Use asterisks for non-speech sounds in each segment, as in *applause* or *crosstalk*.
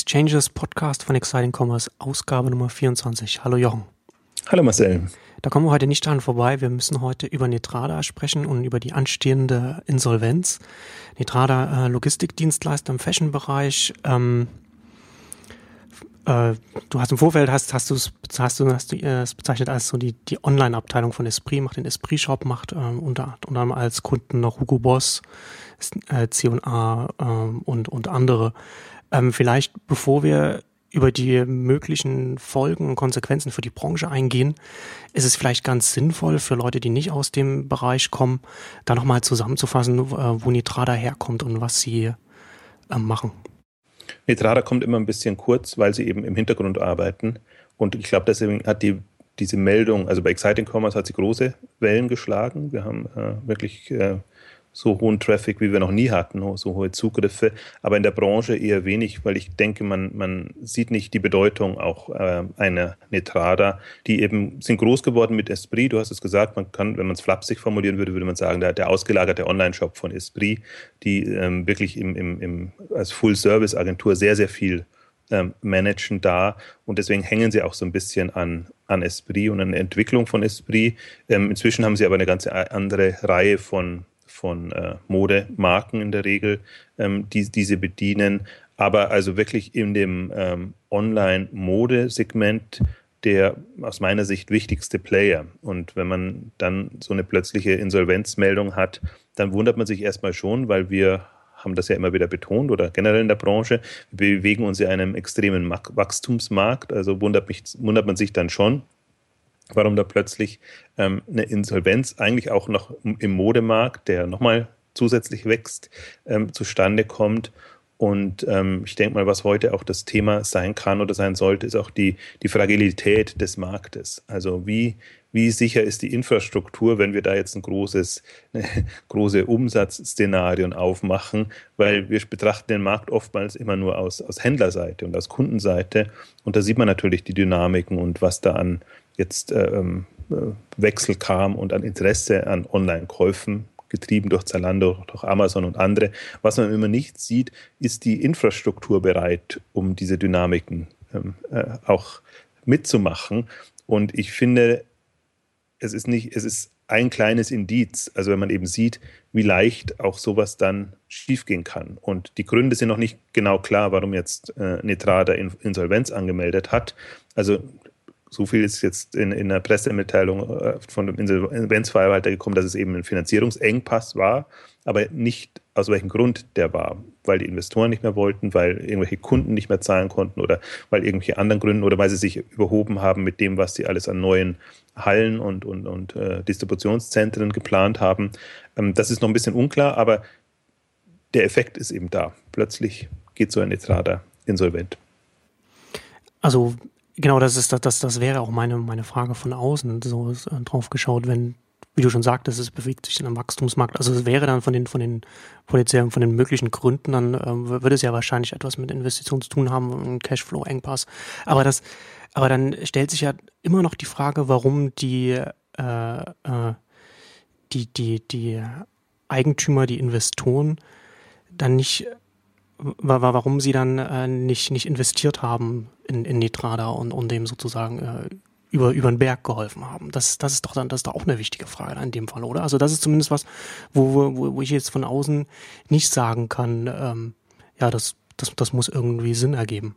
Exchanges Podcast von Exciting Commerce, Ausgabe Nummer 24. Hallo Jochen. Hallo Marcel. Da kommen wir heute nicht dran vorbei. Wir müssen heute über Netrada sprechen und über die anstehende Insolvenz. Netrada äh, Logistikdienstleister im Fashion-Bereich. Ähm, äh, du hast im Vorfeld hast, hast du es hast du, hast du, äh, es bezeichnet als so die, die Online-Abteilung von Esprit, macht den Esprit-Shop, macht äh, unter, unter anderem als Kunden noch Hugo Boss, äh, C&A äh, und, und andere. Ähm, vielleicht, bevor wir über die möglichen Folgen und Konsequenzen für die Branche eingehen, ist es vielleicht ganz sinnvoll für Leute, die nicht aus dem Bereich kommen, da nochmal zusammenzufassen, äh, wo Nitrada herkommt und was sie äh, machen. Nitrada kommt immer ein bisschen kurz, weil sie eben im Hintergrund arbeiten. Und ich glaube, deswegen hat die, diese Meldung, also bei Exciting Commerce hat sie große Wellen geschlagen. Wir haben äh, wirklich äh, so hohen Traffic, wie wir noch nie hatten, so hohe Zugriffe, aber in der Branche eher wenig, weil ich denke, man, man sieht nicht die Bedeutung auch äh, einer Netrada, die eben sind groß geworden mit Esprit, du hast es gesagt, man kann, wenn man es flapsig formulieren würde, würde man sagen, der, der ausgelagerte Online-Shop von Esprit, die ähm, wirklich im, im, im, als Full-Service-Agentur sehr, sehr viel ähm, managen da und deswegen hängen sie auch so ein bisschen an, an Esprit und an der Entwicklung von Esprit. Ähm, inzwischen haben sie aber eine ganz andere Reihe von von äh, Modemarken in der Regel, ähm, die diese bedienen. Aber also wirklich in dem ähm, Online-Modesegment der aus meiner Sicht wichtigste Player. Und wenn man dann so eine plötzliche Insolvenzmeldung hat, dann wundert man sich erstmal schon, weil wir haben das ja immer wieder betont oder generell in der Branche, wir bewegen uns in einem extremen Wachstumsmarkt. Also wundert, mich, wundert man sich dann schon, warum da plötzlich ähm, eine Insolvenz eigentlich auch noch im Modemarkt, der nochmal zusätzlich wächst, ähm, zustande kommt. Und ähm, ich denke mal, was heute auch das Thema sein kann oder sein sollte, ist auch die, die Fragilität des Marktes. Also wie, wie sicher ist die Infrastruktur, wenn wir da jetzt ein großes, *laughs* große Umsatzszenarien aufmachen, weil wir betrachten den Markt oftmals immer nur aus, aus Händlerseite und aus Kundenseite. Und da sieht man natürlich die Dynamiken und was da an, jetzt ähm, äh, Wechsel kam und an Interesse an Online-Käufen getrieben durch Zalando, durch Amazon und andere. Was man immer nicht sieht, ist die Infrastruktur bereit, um diese Dynamiken ähm, äh, auch mitzumachen. Und ich finde, es ist nicht, es ist ein kleines Indiz, also wenn man eben sieht, wie leicht auch sowas dann schiefgehen kann. Und die Gründe sind noch nicht genau klar, warum jetzt äh, Netrada Insolvenz angemeldet hat. Also so viel ist jetzt in, in der Pressemitteilung äh, von dem Insolvenzverwalter gekommen, dass es eben ein Finanzierungsengpass war, aber nicht aus welchem Grund der war. Weil die Investoren nicht mehr wollten, weil irgendwelche Kunden nicht mehr zahlen konnten oder weil irgendwelche anderen Gründen oder weil sie sich überhoben haben mit dem, was sie alles an neuen Hallen und, und, und äh, Distributionszentren geplant haben. Ähm, das ist noch ein bisschen unklar, aber der Effekt ist eben da. Plötzlich geht so ein Netrada insolvent. Also Genau, das ist das, das, das wäre auch meine, meine Frage von außen, so äh, drauf geschaut, wenn, wie du schon sagtest, es bewegt sich in einem Wachstumsmarkt. Also es wäre dann von den, von den potenziellen, von den möglichen Gründen, dann ähm, würde es ja wahrscheinlich etwas mit Investitionen zu tun haben, ein Cashflow-Engpass. Aber das, aber dann stellt sich ja immer noch die Frage, warum die, äh, äh, die, die, die Eigentümer, die Investoren dann nicht warum sie dann äh, nicht, nicht investiert haben in, in Nitrada und, und dem sozusagen äh, über, über den Berg geholfen haben. Das, das ist doch dann, das ist doch auch eine wichtige Frage in dem Fall, oder? Also das ist zumindest was, wo, wo, wo ich jetzt von außen nicht sagen kann, ähm, ja, das, das, das muss irgendwie Sinn ergeben.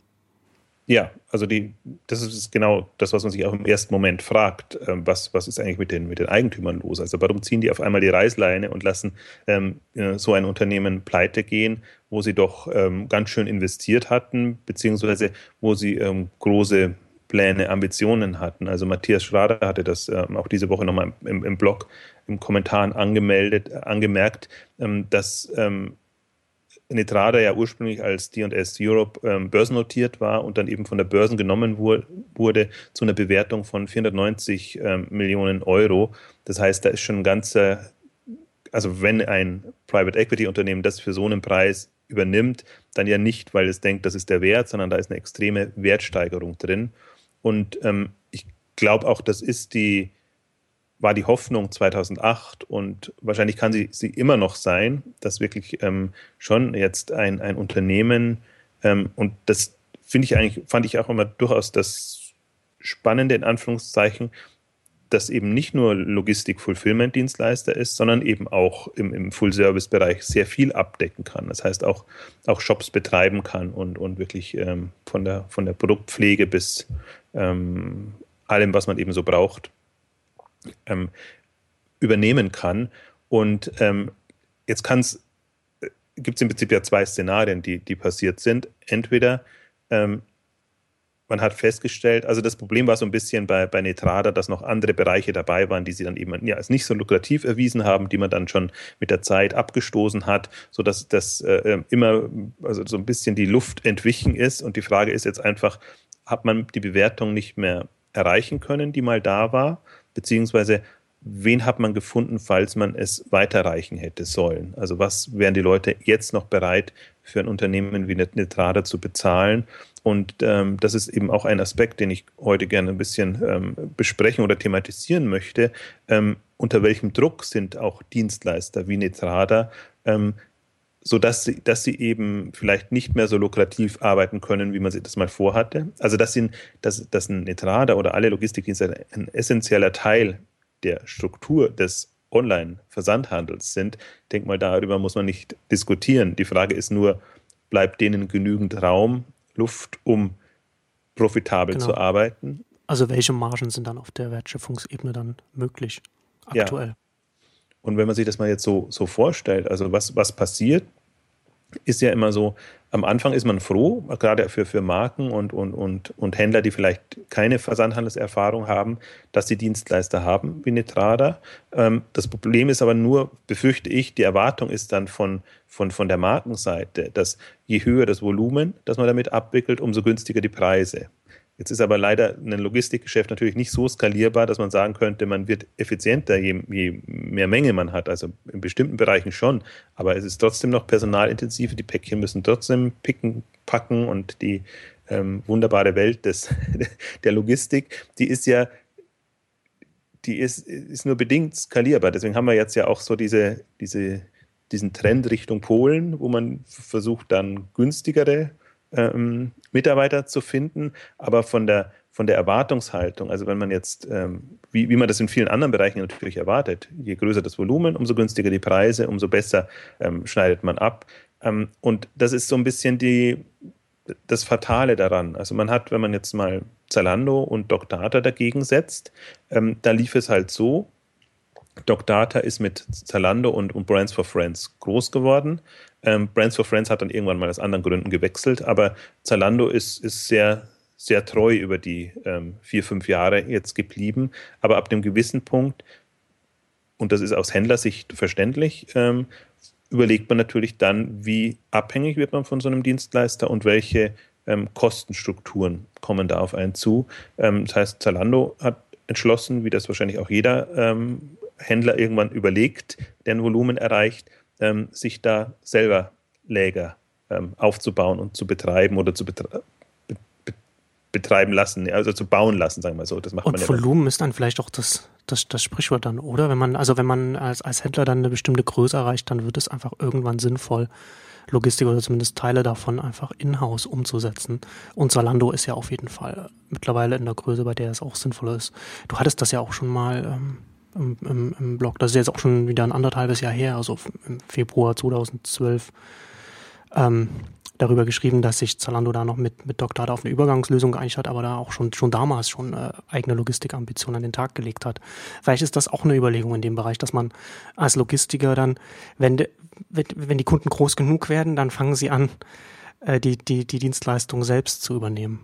Ja, also die, das ist genau das, was man sich auch im ersten Moment fragt. Ähm, was, was ist eigentlich mit den, mit den Eigentümern los? Also warum ziehen die auf einmal die Reißleine und lassen ähm, äh, so ein Unternehmen pleite gehen, wo sie doch ähm, ganz schön investiert hatten, beziehungsweise wo sie ähm, große Pläne, Ambitionen hatten. Also Matthias Schrader hatte das ähm, auch diese Woche nochmal im, im Blog, im Kommentaren angemeldet, angemerkt, ähm, dass Netrada ja ursprünglich als D&S Europe ähm, börsennotiert war und dann eben von der Börse genommen wurde, wurde zu einer Bewertung von 490 ähm, Millionen Euro. Das heißt, da ist schon ein ganzer, also wenn ein Private Equity Unternehmen das für so einen Preis übernimmt, dann ja nicht, weil es denkt, das ist der Wert, sondern da ist eine extreme Wertsteigerung drin. Und ähm, ich glaube auch, das ist die, war die Hoffnung 2008 und wahrscheinlich kann sie, sie immer noch sein, dass wirklich ähm, schon jetzt ein, ein Unternehmen ähm, und das finde ich eigentlich, fand ich auch immer durchaus das Spannende in Anführungszeichen, dass eben nicht nur Logistik-Fulfillment-Dienstleister ist, sondern eben auch im, im Full-Service-Bereich sehr viel abdecken kann. Das heißt auch, auch Shops betreiben kann und, und wirklich ähm, von, der, von der Produktpflege bis ähm, allem, was man eben so braucht, ähm, übernehmen kann. Und ähm, jetzt kann es, äh, gibt es im Prinzip ja zwei Szenarien, die, die passiert sind. Entweder ähm, man hat festgestellt, also das Problem war so ein bisschen bei, bei Netrada, dass noch andere Bereiche dabei waren, die sie dann eben ja, als nicht so lukrativ erwiesen haben, die man dann schon mit der Zeit abgestoßen hat, sodass das äh, ähm, immer also so ein bisschen die Luft entwichen ist. Und die Frage ist jetzt einfach, hat man die Bewertung nicht mehr erreichen können, die mal da war, beziehungsweise wen hat man gefunden, falls man es weiterreichen hätte sollen? Also was wären die Leute jetzt noch bereit, für ein Unternehmen wie Netrada zu bezahlen? Und ähm, das ist eben auch ein Aspekt, den ich heute gerne ein bisschen ähm, besprechen oder thematisieren möchte. Ähm, unter welchem Druck sind auch Dienstleister wie Netrada, ähm, sodass sie, dass sie eben vielleicht nicht mehr so lukrativ arbeiten können, wie man sich das mal vorhatte. Also dass, sie, dass, dass ein Netrada oder alle Logistikdienstleister ein essentieller Teil der Struktur des Online-Versandhandels sind. Ich denke mal, darüber muss man nicht diskutieren. Die Frage ist nur, bleibt denen genügend Raum, Luft, um profitabel genau. zu arbeiten? Also welche Margen sind dann auf der Wertschöpfungsebene dann möglich aktuell? Ja. Und wenn man sich das mal jetzt so, so vorstellt, also was, was passiert, ist ja immer so, am Anfang ist man froh, gerade für, für Marken und, und, und, und Händler, die vielleicht keine Versandhandelserfahrung haben, dass sie Dienstleister haben wie Netrada. Ähm, das Problem ist aber nur, befürchte ich, die Erwartung ist dann von, von, von der Markenseite, dass je höher das Volumen, das man damit abwickelt, umso günstiger die Preise. Jetzt ist aber leider ein Logistikgeschäft natürlich nicht so skalierbar, dass man sagen könnte, man wird effizienter, je, je, mehr Menge man hat. Also in bestimmten Bereichen schon. Aber es ist trotzdem noch personalintensiv. Die Päckchen müssen trotzdem picken, packen und die ähm, wunderbare Welt des, *laughs* der Logistik, die ist ja die ist, ist nur bedingt skalierbar. Deswegen haben wir jetzt ja auch so diese, diese, diesen Trend Richtung Polen, wo man versucht, dann günstigere ähm, Mitarbeiter zu finden, aber von der, von der Erwartungshaltung, also wenn man jetzt, ähm, wie, wie man das in vielen anderen Bereichen natürlich erwartet, je größer das Volumen, umso günstiger die Preise, umso besser ähm, schneidet man ab. Ähm, und das ist so ein bisschen die, das Fatale daran. Also man hat, wenn man jetzt mal Zalando und Docdata dagegen setzt, ähm, da lief es halt so, Docdata ist mit Zalando und, und Brands for Friends groß geworden. Ähm, Brands for Friends hat dann irgendwann mal aus anderen Gründen gewechselt, aber Zalando ist, ist sehr, sehr treu über die ähm, vier, fünf Jahre jetzt geblieben. Aber ab einem gewissen Punkt, und das ist aus Händlersicht verständlich, ähm, überlegt man natürlich dann, wie abhängig wird man von so einem Dienstleister und welche ähm, Kostenstrukturen kommen da auf einen zu. Ähm, das heißt, Zalando hat entschlossen, wie das wahrscheinlich auch jeder ähm, Händler irgendwann überlegt, der ein Volumen erreicht, ähm, sich da selber Läger ähm, aufzubauen und zu betreiben oder zu betre be betreiben lassen, also zu bauen lassen, sagen wir so. Das macht und man Volumen ja ist dann vielleicht auch das, das, das Sprichwort dann, oder? Wenn man, also wenn man als, als Händler dann eine bestimmte Größe erreicht, dann wird es einfach irgendwann sinnvoll, Logistik oder zumindest Teile davon einfach in-house umzusetzen. Und Zalando ist ja auf jeden Fall mittlerweile in der Größe, bei der es auch sinnvoll ist. Du hattest das ja auch schon mal ähm, im, im, im Blog. Das ist jetzt auch schon wieder ein anderthalbes Jahr her, also im Februar 2012, ähm, darüber geschrieben, dass sich Zalando da noch mit, mit Dr. auf eine Übergangslösung geeinigt hat, aber da auch schon, schon damals schon äh, eigene Logistikambitionen an den Tag gelegt hat. Vielleicht ist das auch eine Überlegung in dem Bereich, dass man als Logistiker dann, wenn, de, wenn, wenn die Kunden groß genug werden, dann fangen sie an, äh, die, die, die Dienstleistung selbst zu übernehmen.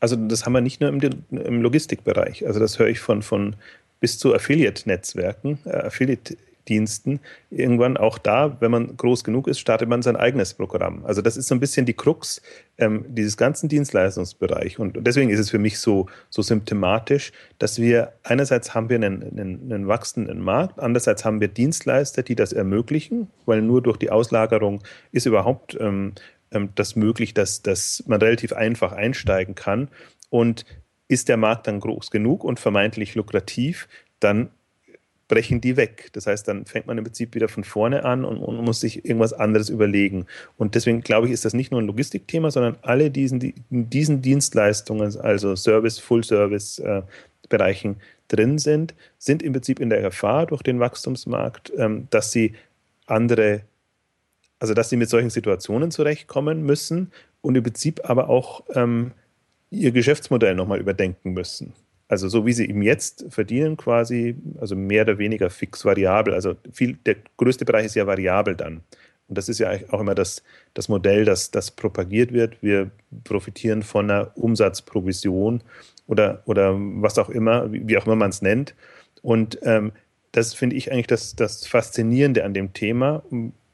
Also das haben wir nicht nur im, im Logistikbereich. Also das höre ich von, von bis zu Affiliate-Netzwerken, äh, Affiliate-Diensten. Irgendwann auch da, wenn man groß genug ist, startet man sein eigenes Programm. Also das ist so ein bisschen die Krux ähm, dieses ganzen Dienstleistungsbereich. Und deswegen ist es für mich so, so symptomatisch, dass wir einerseits haben wir einen, einen, einen wachsenden Markt, andererseits haben wir Dienstleister, die das ermöglichen, weil nur durch die Auslagerung ist überhaupt ähm, ähm das möglich, dass, dass man relativ einfach einsteigen kann. Und ist der Markt dann groß genug und vermeintlich lukrativ, dann brechen die weg. Das heißt, dann fängt man im Prinzip wieder von vorne an und, und muss sich irgendwas anderes überlegen. Und deswegen glaube ich, ist das nicht nur ein Logistikthema, sondern alle diesen, die, diesen Dienstleistungen, also Service, Full-Service-Bereichen äh, drin sind, sind im Prinzip in der Gefahr durch den Wachstumsmarkt, ähm, dass sie andere, also dass sie mit solchen Situationen zurechtkommen müssen und im Prinzip aber auch ähm, ihr Geschäftsmodell nochmal überdenken müssen. Also so wie sie eben jetzt verdienen quasi, also mehr oder weniger fix variabel. Also viel, der größte Bereich ist ja variabel dann. Und das ist ja auch immer das, das Modell, das, das propagiert wird. Wir profitieren von einer Umsatzprovision oder, oder was auch immer, wie auch immer man es nennt. Und ähm, das finde ich eigentlich das, das Faszinierende an dem Thema.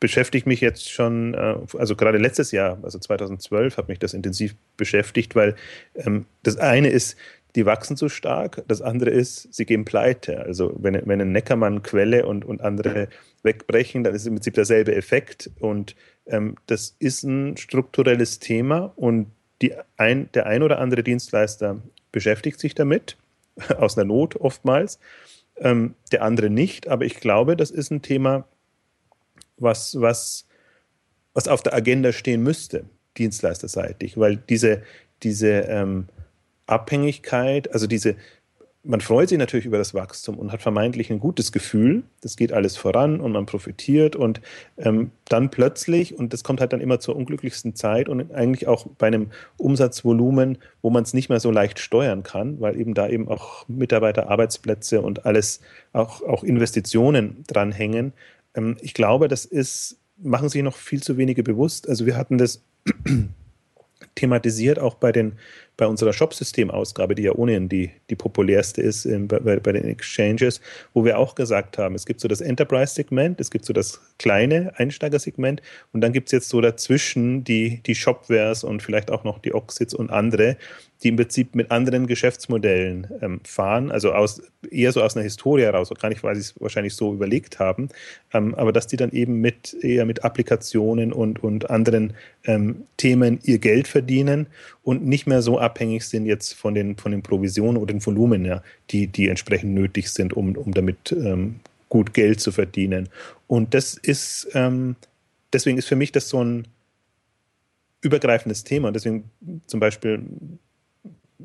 Beschäftigt mich jetzt schon, äh, also gerade letztes Jahr, also 2012, hat mich das intensiv beschäftigt, weil ähm, das eine ist, die wachsen zu stark. Das andere ist, sie gehen pleite. Also wenn, wenn ein Neckermann Quelle und, und andere wegbrechen, dann ist im Prinzip derselbe Effekt. Und ähm, das ist ein strukturelles Thema und die ein, der ein oder andere Dienstleister beschäftigt sich damit, *laughs* aus einer Not oftmals, ähm, der andere nicht. Aber ich glaube, das ist ein Thema, was, was, was auf der Agenda stehen müsste, dienstleisterseitig, weil diese, diese ähm, Abhängigkeit, also diese, man freut sich natürlich über das Wachstum und hat vermeintlich ein gutes Gefühl, das geht alles voran und man profitiert und ähm, dann plötzlich, und das kommt halt dann immer zur unglücklichsten Zeit und eigentlich auch bei einem Umsatzvolumen, wo man es nicht mehr so leicht steuern kann, weil eben da eben auch Mitarbeiter, Arbeitsplätze und alles, auch, auch Investitionen dranhängen. Ähm, ich glaube, das ist, machen sich noch viel zu wenige bewusst. Also wir hatten das *clears throat* thematisiert auch bei den bei unserer Shop-System-Ausgabe, die ja ohnehin die, die populärste ist in, bei, bei, den Exchanges, wo wir auch gesagt haben, es gibt so das Enterprise-Segment, es gibt so das kleine Einsteigersegment und dann gibt es jetzt so dazwischen die, die Shopwares und vielleicht auch noch die Oxits und andere, die im Prinzip mit anderen Geschäftsmodellen ähm, fahren, also aus, eher so aus einer Historie heraus, gar nicht, weil sie es wahrscheinlich so überlegt haben, ähm, aber dass die dann eben mit eher mit Applikationen und, und anderen ähm, Themen ihr Geld verdienen und nicht mehr so abhängig sind jetzt von den, von den Provisionen oder den Volumen, ja, die, die entsprechend nötig sind, um, um damit ähm, gut Geld zu verdienen. Und das ist, ähm, deswegen ist für mich das so ein übergreifendes Thema. Deswegen zum Beispiel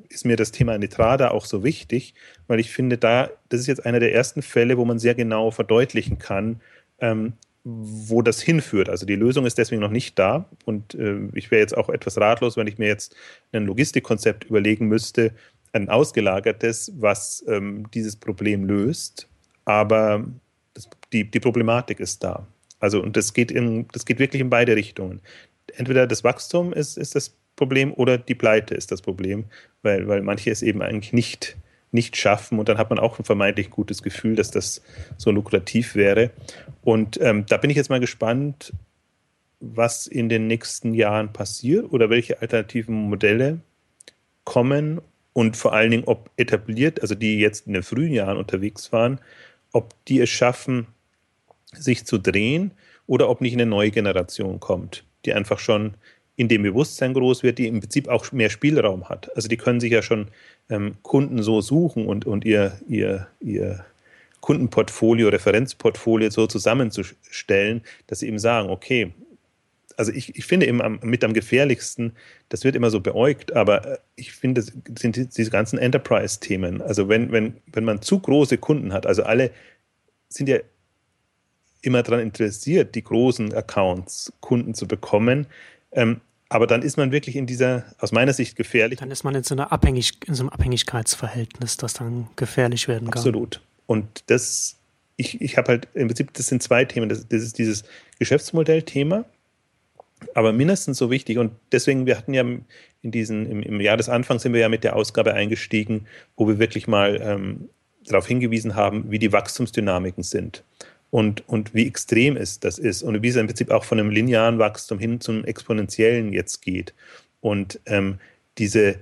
ist mir das Thema Nitrada auch so wichtig, weil ich finde, da, das ist jetzt einer der ersten Fälle, wo man sehr genau verdeutlichen kann, ähm, wo das hinführt. Also die Lösung ist deswegen noch nicht da und äh, ich wäre jetzt auch etwas ratlos, wenn ich mir jetzt ein Logistikkonzept überlegen müsste, ein ausgelagertes, was ähm, dieses Problem löst. Aber das, die, die Problematik ist da. Also und das geht, in, das geht wirklich in beide Richtungen. Entweder das Wachstum ist, ist das Problem oder die Pleite ist das Problem, weil, weil manche es eben eigentlich nicht, nicht schaffen und dann hat man auch ein vermeintlich gutes Gefühl, dass das so lukrativ wäre. Und ähm, da bin ich jetzt mal gespannt, was in den nächsten Jahren passiert oder welche alternativen Modelle kommen und vor allen Dingen, ob etabliert, also die jetzt in den frühen Jahren unterwegs waren, ob die es schaffen, sich zu drehen oder ob nicht eine neue Generation kommt, die einfach schon in dem Bewusstsein groß wird, die im Prinzip auch mehr Spielraum hat. Also die können sich ja schon ähm, Kunden so suchen und, und ihr, ihr, ihr Kundenportfolio, Referenzportfolio so zusammenzustellen, dass sie eben sagen, okay, also ich, ich finde eben am, mit am gefährlichsten, das wird immer so beäugt, aber äh, ich finde, das sind diese ganzen Enterprise-Themen. Also wenn, wenn, wenn man zu große Kunden hat, also alle sind ja immer daran interessiert, die großen Accounts Kunden zu bekommen, ähm, aber dann ist man wirklich in dieser, aus meiner Sicht, gefährlich. Dann ist man in so, einer Abhängig in so einem Abhängigkeitsverhältnis, das dann gefährlich werden kann. Absolut. Und das, ich, ich habe halt im Prinzip, das sind zwei Themen. Das, das ist dieses Geschäftsmodell-Thema, aber mindestens so wichtig. Und deswegen, wir hatten ja in diesen, im, im Jahr des Anfangs sind wir ja mit der Ausgabe eingestiegen, wo wir wirklich mal ähm, darauf hingewiesen haben, wie die Wachstumsdynamiken sind und, und wie extrem es das ist und wie es im Prinzip auch von einem linearen Wachstum hin zum exponentiellen jetzt geht. Und ähm, diese,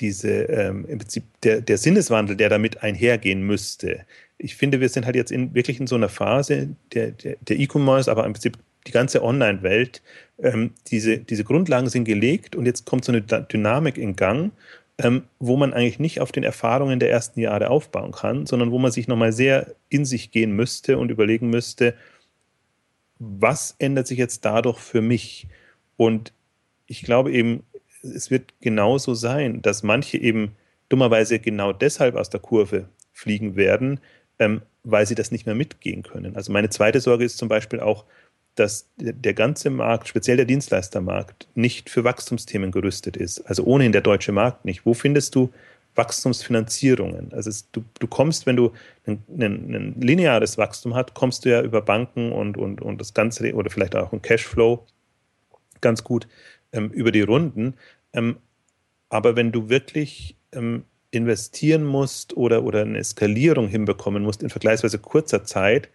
diese ähm, im Prinzip der, der Sinneswandel, der damit einhergehen müsste. Ich finde, wir sind halt jetzt in, wirklich in so einer Phase der, der, der E-Commerce, aber im Prinzip die ganze Online-Welt. Ähm, diese, diese Grundlagen sind gelegt und jetzt kommt so eine Dynamik in Gang ähm, wo man eigentlich nicht auf den Erfahrungen der ersten Jahre aufbauen kann, sondern wo man sich nochmal sehr in sich gehen müsste und überlegen müsste, was ändert sich jetzt dadurch für mich? Und ich glaube eben, es wird genauso sein, dass manche eben dummerweise genau deshalb aus der Kurve fliegen werden, ähm, weil sie das nicht mehr mitgehen können. Also meine zweite Sorge ist zum Beispiel auch, dass der ganze Markt, speziell der Dienstleistermarkt, nicht für Wachstumsthemen gerüstet ist. Also ohnehin der deutsche Markt nicht. Wo findest du Wachstumsfinanzierungen? Also es, du, du kommst, wenn du ein, ein, ein, lineares Wachstum hast, kommst du ja über Banken und, und, und das Ganze oder vielleicht auch ein Cashflow ganz gut ähm, über die Runden. Ähm, aber wenn du wirklich ähm, investieren musst oder, oder eine Eskalierung hinbekommen musst in vergleichsweise kurzer Zeit,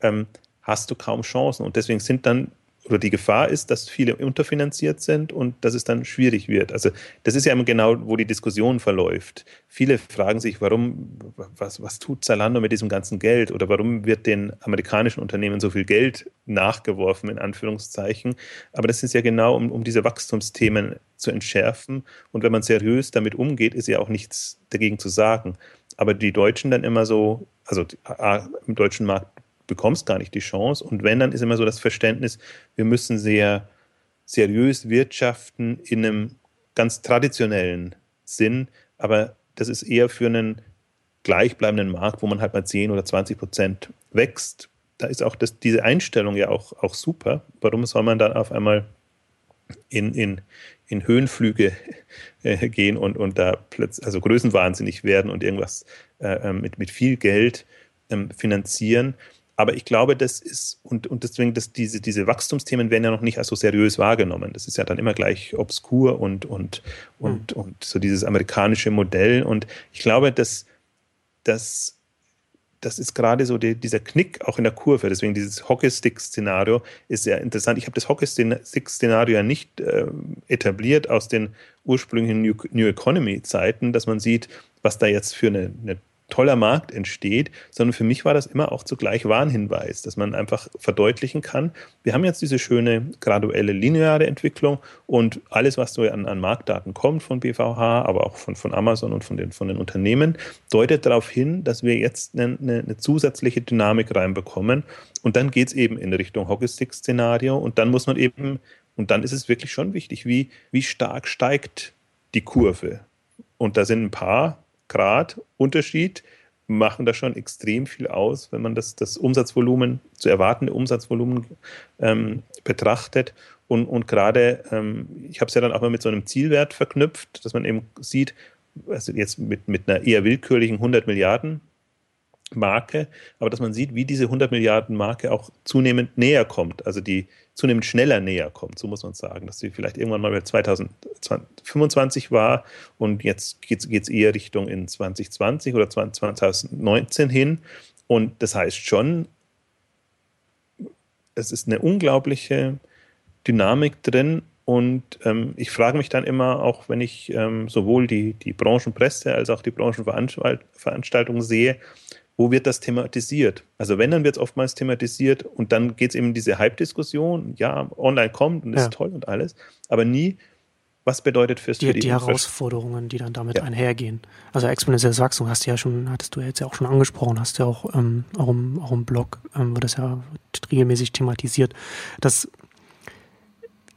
ähm, hast du kaum Chancen. Und deswegen sind dann oder die Gefahr ist, dass viele unterfinanziert sind und dass es dann schwierig wird. Also das ist ja immer genau, wo die Diskussion verläuft. Viele fragen sich, warum, was, was tut Zalando mit diesem ganzen Geld oder warum wird den amerikanischen Unternehmen so viel Geld nachgeworfen, in Anführungszeichen. Aber das ist ja genau, um, um diese Wachstumsthemen zu entschärfen. Und wenn man seriös damit umgeht, ist ja auch nichts dagegen zu sagen. Aber die Deutschen dann immer so, also im deutschen Markt bekommst gar nicht die Chance. Und wenn, dann ist immer so das Verständnis, wir müssen sehr seriös wirtschaften in einem ganz traditionellen Sinn, aber das ist eher für einen gleichbleibenden Markt, wo man halt mal 10 oder 20 Prozent wächst. Da ist auch das, diese Einstellung ja auch, auch super. Warum soll man dann auf einmal in, in, in Höhenflüge *laughs* äh, gehen und, und da plötzlich, also größenwahnsinnig werden und irgendwas äh, ähm, mit, mit viel Geld ähm, finanzieren? Aber ich glaube, das ist, und, und deswegen, dass diese, diese Wachstumsthemen werden ja noch nicht als so seriös wahrgenommen. Das ist ja dann immer gleich obskur und, und, und, mhm. und so dieses amerikanische Modell. Und ich glaube, dass, dass das ist gerade so die, dieser Knick auch in der Kurve. Deswegen dieses Hockeystick-Szenario ist sehr interessant. Ich habe das Hockeystick-Szenario ja nicht äh, etabliert aus den ursprünglichen New, New Economy-Zeiten, dass man sieht, was da jetzt für eine, eine toller Markt entsteht, sondern für mich war das immer auch zugleich Warnhinweis, dass man einfach verdeutlichen kann, wir haben jetzt diese schöne graduelle lineare Entwicklung und alles, was so an, an Marktdaten kommt von BVH, aber auch von, von Amazon und von den, von den Unternehmen, deutet darauf hin, dass wir jetzt eine, eine zusätzliche Dynamik reinbekommen und dann geht es eben in Richtung Hockeystick-Szenario und dann muss man eben, und dann ist es wirklich schon wichtig, wie, wie stark steigt die Kurve. Und da sind ein paar Grad Unterschied machen da schon extrem viel aus, wenn man das, das Umsatzvolumen, zu erwartende Umsatzvolumen ähm, betrachtet. Und, und gerade, ähm, ich habe es ja dann auch mal mit so einem Zielwert verknüpft, dass man eben sieht, also jetzt mit, mit einer eher willkürlichen 100 Milliarden Marke, aber dass man sieht, wie diese 100 Milliarden Marke auch zunehmend näher kommt, also die zunehmend schneller näher kommt, so muss man sagen, dass sie vielleicht irgendwann mal bei 2025 war und jetzt geht es eher Richtung in 2020 oder 2019 hin. Und das heißt schon, es ist eine unglaubliche Dynamik drin und ähm, ich frage mich dann immer, auch wenn ich ähm, sowohl die, die Branchenpresse als auch die Branchenveranstaltungen sehe, wo wird das thematisiert? Also wenn, dann wird es oftmals thematisiert und dann geht es eben in diese Hype-Diskussion, ja, online kommt und ist ja. toll und alles, aber nie, was bedeutet fürs die, für die, die Herausforderungen, die dann damit ja. einhergehen. Also exponentielles Wachstum hast du ja schon, hattest du jetzt ja auch schon angesprochen, hast du ja auch, ähm, auch, im, auch im Blog, ähm, wird das ja regelmäßig thematisiert. Das,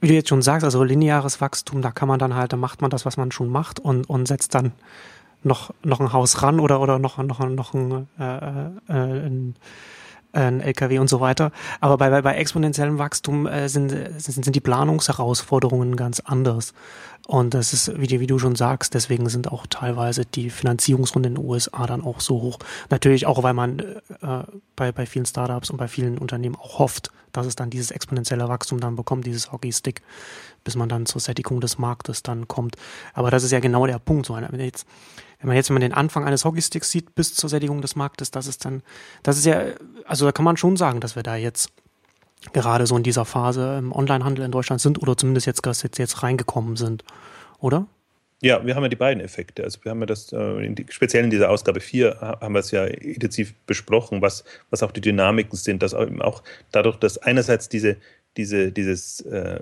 wie du jetzt schon sagst, also lineares Wachstum, da kann man dann halt, da macht man das, was man schon macht und, und setzt dann noch, noch ein Haus ran oder, oder noch, noch, noch ein, äh, äh, ein, ein LKW und so weiter. Aber bei, bei, bei exponentiellem Wachstum äh, sind, sind, sind die Planungsherausforderungen ganz anders. Und das ist, wie, wie du schon sagst, deswegen sind auch teilweise die Finanzierungsrunden in den USA dann auch so hoch. Natürlich auch, weil man äh, bei, bei vielen Startups und bei vielen Unternehmen auch hofft, dass es dann dieses exponentielle Wachstum dann bekommt, dieses Hockeystick, bis man dann zur Sättigung des Marktes dann kommt. Aber das ist ja genau der Punkt. So, wenn jetzt wenn man jetzt, wenn man den Anfang eines Hockeysticks sieht, bis zur Sättigung des Marktes, das ist dann, das ist ja, also da kann man schon sagen, dass wir da jetzt gerade so in dieser Phase im Onlinehandel in Deutschland sind oder zumindest jetzt, jetzt, jetzt reingekommen sind, oder? Ja, wir haben ja die beiden Effekte. Also wir haben ja das, äh, in die, speziell in dieser Ausgabe 4 haben wir es ja intensiv besprochen, was, was auch die Dynamiken sind, dass auch, auch dadurch, dass einerseits diese, diese, dieses äh,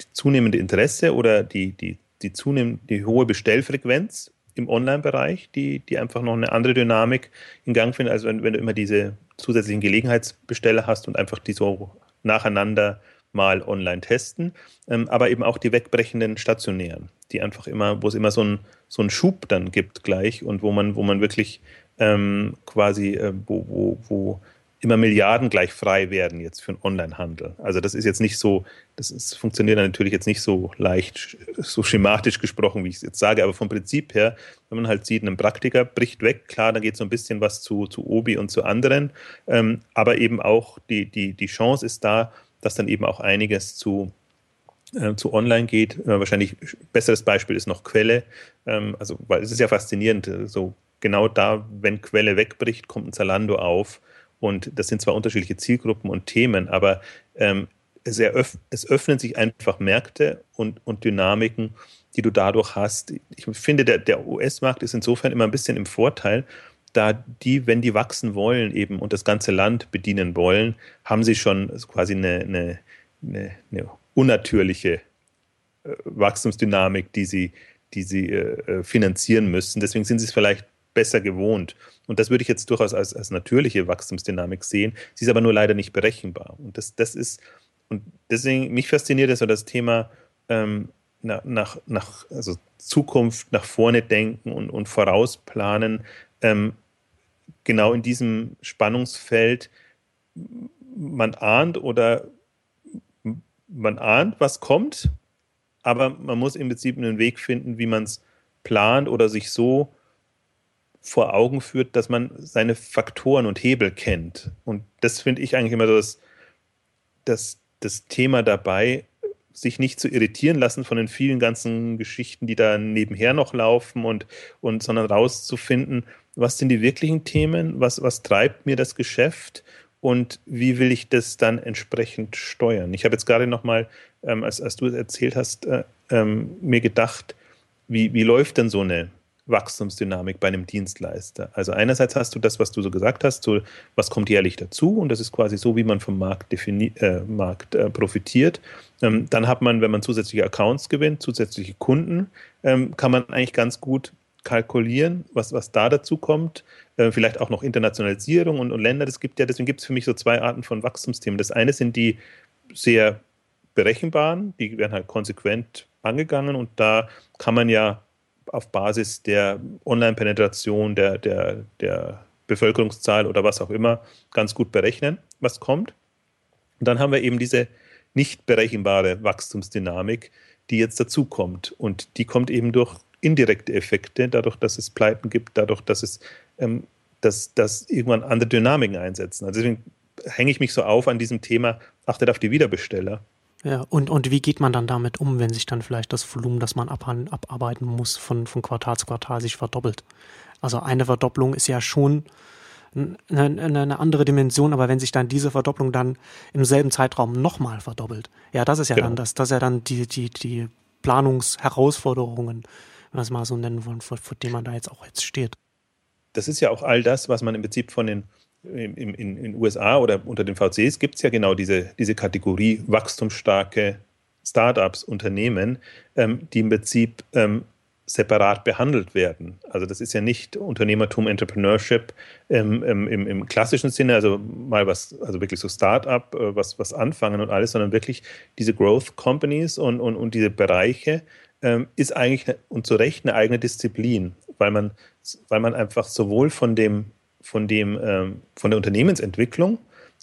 die zunehmende Interesse oder die, die die zunehmend die hohe Bestellfrequenz im Online-Bereich, die, die einfach noch eine andere Dynamik in Gang findet, als wenn, wenn du immer diese zusätzlichen Gelegenheitsbesteller hast und einfach die so nacheinander mal online testen, ähm, aber eben auch die wegbrechenden stationären, die einfach immer, wo es immer so einen so Schub dann gibt gleich und wo man, wo man wirklich ähm, quasi, äh, wo, wo, wo immer Milliarden gleich frei werden jetzt für den Onlinehandel. Also das ist jetzt nicht so, das ist, funktioniert natürlich jetzt nicht so leicht, so schematisch gesprochen, wie ich es jetzt sage, aber vom Prinzip her, wenn man halt sieht, ein Praktiker bricht weg, klar, dann geht so ein bisschen was zu, zu Obi und zu anderen, ähm, aber eben auch die, die, die Chance ist da, dass dann eben auch einiges zu, äh, zu online geht. Äh, wahrscheinlich besseres Beispiel ist noch Quelle, ähm, also weil es ist ja faszinierend, so genau da, wenn Quelle wegbricht, kommt ein Zalando auf und das sind zwar unterschiedliche Zielgruppen und Themen, aber ähm, es, eröff es, öffnen sich einfach Märkte und, und Dynamiken, die du dadurch hast. Ich finde, der, der US-Markt ist insofern immer ein bisschen im Vorteil, da die, wenn die wachsen wollen eben und das ganze Land bedienen wollen, haben sie schon quasi eine, eine, eine, eine unnatürliche äh, Wachstumsdynamik, die sie, die sie äh, äh finanzieren müssen. Deswegen sind sie es vielleicht besser gewohnt. Und das würde ich jetzt durchaus als, als natürliche Wachstumsdynamik sehen. Sie ist aber nur leider nicht berechenbar. Und das, das ist, und deswegen, mich fasziniert es so das Thema ähm, nach, nach, nach also Zukunft, nach vorne denken und, und vorausplanen. Ähm, genau in diesem Spannungsfeld, man ahnt oder man ahnt, was kommt, aber man muss im Prinzip einen Weg finden, wie man es plant oder sich so vor Augen führt, dass man seine Faktoren und Hebel kennt. Und das finde ich eigentlich immer so das, das, das Thema dabei, sich nicht zu irritieren lassen von den vielen ganzen Geschichten, die da nebenher noch laufen und, und sondern rauszufinden, was sind die wirklichen Themen, was, was treibt mir das Geschäft und wie will ich das dann entsprechend steuern. Ich habe jetzt gerade nochmal, ähm, als, als du es erzählt hast, äh, ähm, mir gedacht, wie, wie läuft denn so eine Wachstumsdynamik bei einem Dienstleister. Also einerseits hast du das, was du so gesagt hast, so was kommt jährlich dazu und das ist quasi so, wie man vom Markt, äh, Markt äh, profitiert. Ähm, dann hat man, wenn man zusätzliche Accounts gewinnt, zusätzliche Kunden, ähm, kann man eigentlich ganz gut kalkulieren, was, was da dazu kommt. Äh, vielleicht auch noch Internationalisierung und, und Länder. Das gibt ja, deswegen gibt es für mich so zwei Arten von Wachstumsthemen. Das eine sind die sehr berechenbaren, die werden halt konsequent angegangen und da kann man ja auf Basis der Online-Penetration, der, der, der Bevölkerungszahl oder was auch immer ganz gut berechnen, was kommt. Und dann haben wir eben diese nicht berechenbare Wachstumsdynamik, die jetzt dazukommt. Und die kommt eben durch indirekte Effekte, dadurch, dass es Pleiten gibt, dadurch, dass es ähm, dass, dass irgendwann andere Dynamiken einsetzen. Also deswegen hänge ich mich so auf an diesem Thema, achtet auf die Wiederbesteller. Ja, und, und wie geht man dann damit um, wenn sich dann vielleicht das Volumen, das man abarbeiten muss, von, von Quartal zu Quartal sich verdoppelt? Also eine Verdopplung ist ja schon eine, eine andere Dimension, aber wenn sich dann diese Verdopplung dann im selben Zeitraum nochmal verdoppelt, ja, das ist ja genau. dann das, das ist ja dann die, die, die Planungsherausforderungen, wenn wir es mal so nennen wollen, vor, vor dem man da jetzt auch jetzt steht. Das ist ja auch all das, was man im Prinzip von den in, in USA oder unter den VCs gibt es ja genau diese, diese Kategorie wachstumsstarke Startups, Unternehmen, ähm, die im Prinzip ähm, separat behandelt werden. Also das ist ja nicht Unternehmertum, Entrepreneurship ähm, im, im, im, klassischen Sinne, also mal was, also wirklich so Startup, äh, was, was anfangen und alles, sondern wirklich diese Growth Companies und, und, und diese Bereiche ähm, ist eigentlich ne, und zu Recht eine eigene Disziplin, weil man, weil man einfach sowohl von dem von, dem, ähm, von der Unternehmensentwicklung,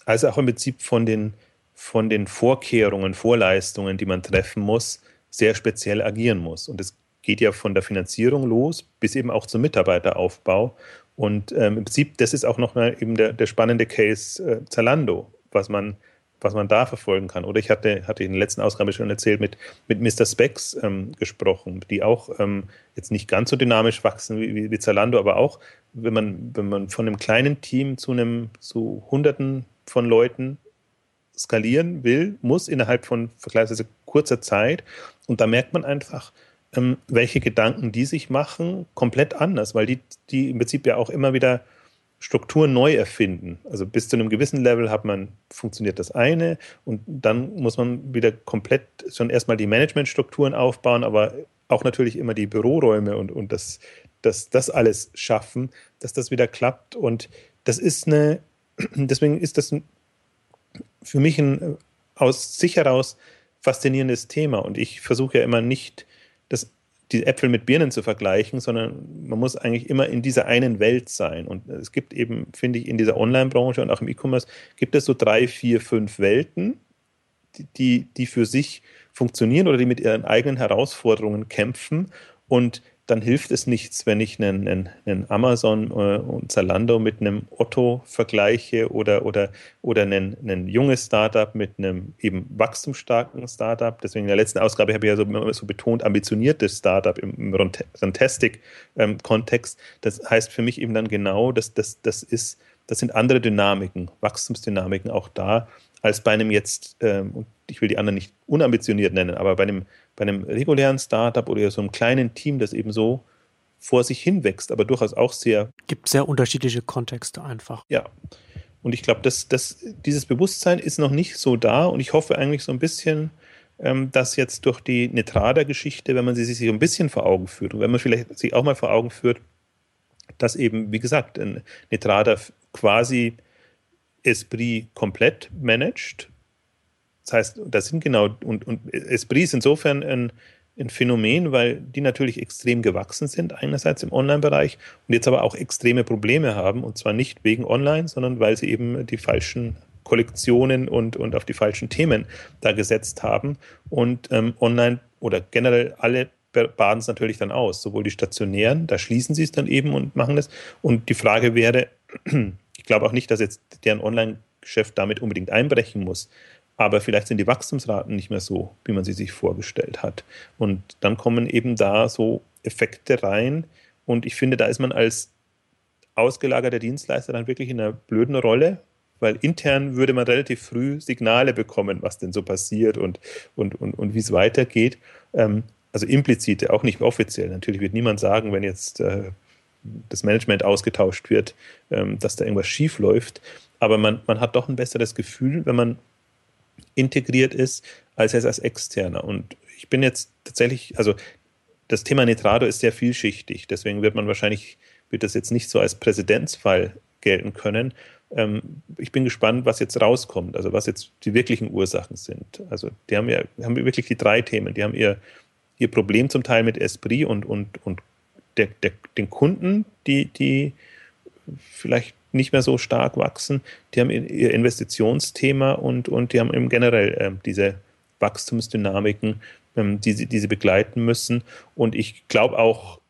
als auch im Prinzip von den, von den Vorkehrungen, Vorleistungen, die man treffen muss, sehr speziell agieren muss. Und es geht ja von der Finanzierung los bis eben auch zum Mitarbeiteraufbau. Und ähm, im Prinzip, das ist auch noch mal eben der, der spannende Case äh, Zalando, was man was man da verfolgen kann. Oder ich hatte, hatte in der letzten Ausgabe schon erzählt, mit, mit Mr. Specs ähm, gesprochen, die auch ähm, jetzt nicht ganz so dynamisch wachsen wie, wie, wie, Zalando, aber auch, wenn man, wenn man von einem kleinen Team zu einem zu Hunderten von Leuten skalieren will, muss innerhalb von vergleichsweise kurzer Zeit. Und da merkt man einfach, ähm, welche Gedanken die sich machen, komplett anders, weil die, die im Prinzip ja auch immer wieder Strukturen neu erfinden. Also bis zu einem gewissen Level hat man, funktioniert das eine und dann muss man wieder komplett schon erstmal die Managementstrukturen aufbauen, aber auch natürlich immer die Büroräume und, und das, das, das alles schaffen, dass das wieder klappt. Und das ist eine, *clears throat* deswegen ist das für mich ein aus sich heraus faszinierendes Thema. Und ich versuche ja immer nicht, die Äpfel mit Birnen zu vergleichen, sondern man muss eigentlich immer in dieser einen Welt sein. Und es gibt eben, finde ich, in dieser Online-Branche und auch im E-Commerce, gibt es so drei, vier, fünf Welten, die, die für sich funktionieren oder die mit ihren eigenen Herausforderungen kämpfen. Und dann hilft es nichts, wenn ich einen, einen, einen Amazon äh, und Zalando mit einem Otto vergleiche oder, oder, oder einen, einen junges Startup mit einem eben wachstumsstarken Startup. Deswegen in der letzten Ausgabe habe ich ja so, so betont, ambitioniertes Startup im, im Rantastic-Kontext. Ähm, das heißt für mich eben dann genau, dass das, das ist, das sind andere Dynamiken, Wachstumsdynamiken auch da, als bei einem jetzt, ähm, ich will die anderen nicht unambitioniert nennen, aber bei einem, bei einem regulären Startup oder so einem kleinen Team, das eben so vor sich hin wächst, aber durchaus auch sehr. Gibt sehr unterschiedliche Kontexte einfach. Ja. Und ich glaube, dass, dass dieses Bewusstsein ist noch nicht so da und ich hoffe eigentlich so ein bisschen, ähm, dass jetzt durch die Netrada-Geschichte, wenn man sie sich so ein bisschen vor Augen führt und wenn man vielleicht sich auch mal vor Augen führt, dass eben, wie gesagt, ein Netrada quasi Esprit komplett managt. Das heißt, das sind genau, und, und Esprit ist insofern ein, ein Phänomen, weil die natürlich extrem gewachsen sind, einerseits im Online-Bereich und jetzt aber auch extreme Probleme haben, und zwar nicht wegen Online, sondern weil sie eben die falschen Kollektionen und, und auf die falschen Themen da gesetzt haben. Und ähm, online oder generell alle baden es natürlich dann aus, sowohl die stationären, da schließen sie es dann eben und machen das. Und die Frage wäre, *clears throat* ich glaube auch nicht, dass jetzt deren Online-Geschäft damit unbedingt einbrechen muss. Aber vielleicht sind die Wachstumsraten nicht mehr so, wie man sie sich vorgestellt hat. Und dann kommen eben da so Effekte rein. Und ich finde, da ist man als ausgelagerter Dienstleister dann wirklich in einer blöden Rolle, weil intern würde man relativ früh Signale bekommen, was denn so passiert und, und, und, und wie es weitergeht. Ähm, also implizite, auch nicht offiziell. Natürlich wird niemand sagen, wenn jetzt äh, das Management ausgetauscht wird, ähm, dass da irgendwas schief läuft. Aber man, man hat doch ein besseres Gefühl, wenn man integriert ist, als jetzt als Externer. Und ich bin jetzt tatsächlich, also das Thema Nitrado ist sehr vielschichtig, deswegen wird man wahrscheinlich, wird das jetzt nicht so als Präzedenzfall gelten können. Ähm, ich bin gespannt, was jetzt rauskommt, also was jetzt die wirklichen Ursachen sind. Also die haben ja haben wirklich die drei Themen. Die haben ihr, ihr Problem zum Teil mit Esprit und, und, und der, der, den Kunden, die, die vielleicht nicht mehr so stark wachsen, die haben ihr Investitionsthema und, und die haben eben generell äh, diese Wachstumsdynamiken, ähm, die, sie, die sie begleiten müssen. Und ich glaube auch,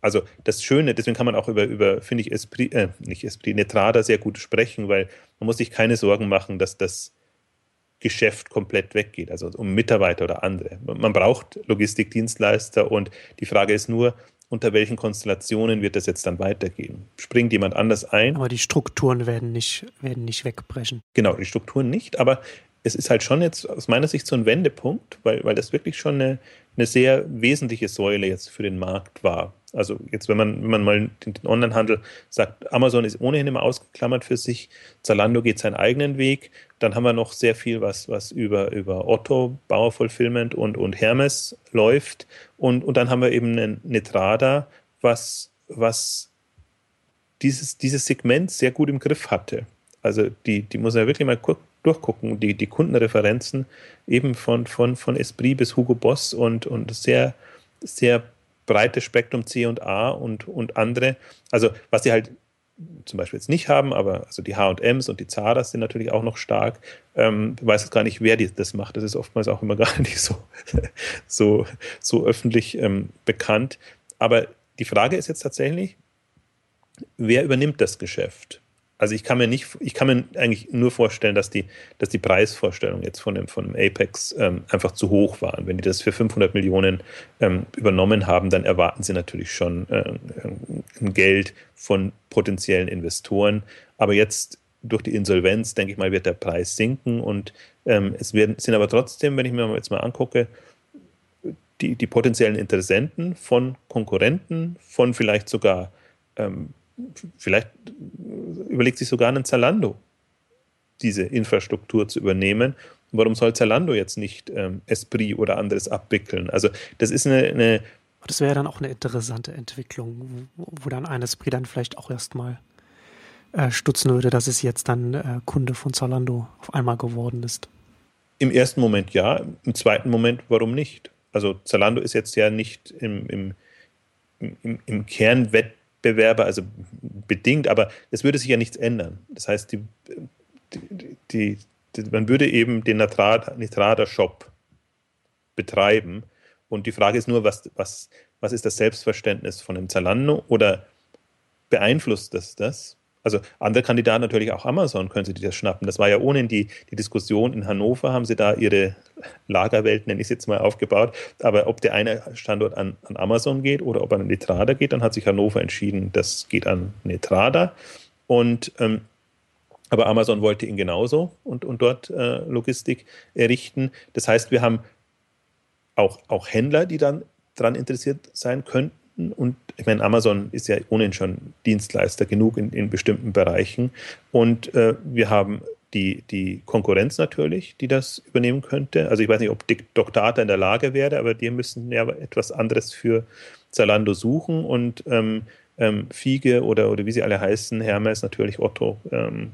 also das Schöne, deswegen kann man auch über, über finde ich, Esprit, äh, nicht Esprit, Netrada sehr gut sprechen, weil man muss sich keine Sorgen machen, dass das Geschäft komplett weggeht, also um Mitarbeiter oder andere. Man braucht Logistikdienstleister und die Frage ist nur, unter welchen Konstellationen wird das jetzt dann weitergehen? Springt jemand anders ein? Aber die Strukturen werden nicht, werden nicht wegbrechen. Genau, die Strukturen nicht, aber es ist halt schon jetzt aus meiner Sicht so ein Wendepunkt, weil, weil das wirklich schon eine, eine sehr wesentliche Säule jetzt für den Markt war. Also jetzt, wenn man, wenn man mal den, den Onlinehandel sagt, Amazon ist ohnehin immer ausgeklammert für sich, Zalando geht seinen eigenen Weg, dann haben wir noch sehr viel, was, was über, über Otto, Bauer Fulfillment und, und Hermes läuft. Und, und dann haben wir eben einen Netrada, was, was dieses, dieses Segment sehr gut im Griff hatte. Also die, die muss man wirklich mal durchgucken, die, die Kundenreferenzen eben von, von, von Esprit bis Hugo Boss und, und sehr, sehr breites Spektrum C und A und, und andere. Also was sie halt zum Beispiel jetzt nicht haben, aber also die H&Ms und die Zaras sind natürlich auch noch stark. Ähm, ich weiß jetzt gar nicht, wer die, das macht. Das ist oftmals auch immer *laughs* gar nicht so, so, so öffentlich ähm, bekannt. Aber die Frage ist jetzt tatsächlich, wer übernimmt das Geschäft? Also ich kann mir nicht, ich kann mir eigentlich nur vorstellen, dass die, dass die Preisvorstellungen jetzt von dem, von dem Apex ähm, einfach zu hoch waren. Wenn die das für 500 Millionen ähm, übernommen haben, dann erwarten sie natürlich schon äh, ein Geld von potenziellen Investoren. Aber jetzt durch die Insolvenz, denke ich mal, wird der Preis sinken und ähm, es werden, sind aber trotzdem, wenn ich mir jetzt mal angucke, die, die potenziellen Interessenten von Konkurrenten, von vielleicht sogar ähm, vielleicht überlegt sich sogar ein Zalando, diese Infrastruktur zu übernehmen. Warum soll Zalando jetzt nicht ähm, Esprit oder anderes abwickeln? Also das ist eine, eine, das wäre dann auch eine interessante Entwicklung, wo, wo dann eine Esprit dann vielleicht auch erstmal äh, stutzen würde, dass es jetzt dann äh, Kunde von Zalando auf einmal geworden ist. Im ersten Moment ja, im zweiten Moment warum nicht? Also Zalando ist jetzt ja nicht im, im, im, im Kernwettbewerber, also bedingt, aber es würde sich ja nichts ändern. Das heißt, die, die, die, man würde eben den Nitrada-Shop betreiben. Und die Frage ist nur, was, was, was ist das Selbstverständnis von einem Zalando oder beeinflusst das das? Also andere Kandidaten natürlich auch Amazon können sie das schnappen. Das war ja ohnehin die, die Diskussion in Hannover, haben sie da ihre Lagerwelt, nenne ich es jetzt mal, aufgebaut. Aber ob der eine Standort an, an Amazon geht oder ob er an Netrada geht, dann hat sich Hannover entschieden, das geht an Netrada. Und ähm, aber Amazon wollte ihn genauso und, und dort äh, Logistik errichten. Das heißt, wir haben auch, auch Händler, die dann daran interessiert sein könnten und ich meine, Amazon ist ja ohnehin schon Dienstleister genug in, in bestimmten Bereichen. Und äh, wir haben die, die Konkurrenz natürlich, die das übernehmen könnte. Also ich weiß nicht, ob Dr. in der Lage wäre, aber die müssen ja etwas anderes für Zalando suchen und ähm, ähm, Fiege oder, oder wie sie alle heißen, Hermes, natürlich Otto ähm,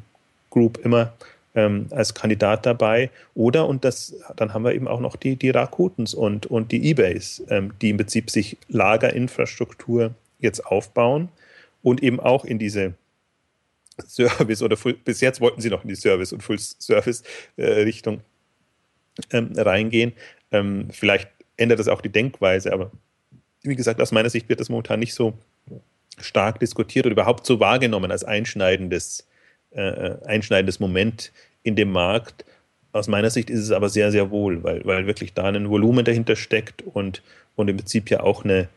Group immer ähm, als Kandidat dabei. Oder, und das, dann haben wir eben auch noch die, die Rakutens und, und die Ebays, ähm, die im Prinzip sich Lagerinfrastruktur jetzt aufbauen und eben auch in diese Service oder Full, bis jetzt wollten sie noch in die Service und Full-Service-Richtung äh, ähm, reingehen. Ähm, vielleicht ändert das auch die Denkweise, aber wie gesagt, aus meiner Sicht wird das momentan nicht so stark diskutiert oder überhaupt so wahrgenommen als einschneidendes äh, einschneidendes Moment in dem Markt. Aus meiner Sicht ist es aber sehr, sehr wohl, weil, weil wirklich da ein Volumen dahinter steckt und, und im Prinzip ja auch eine,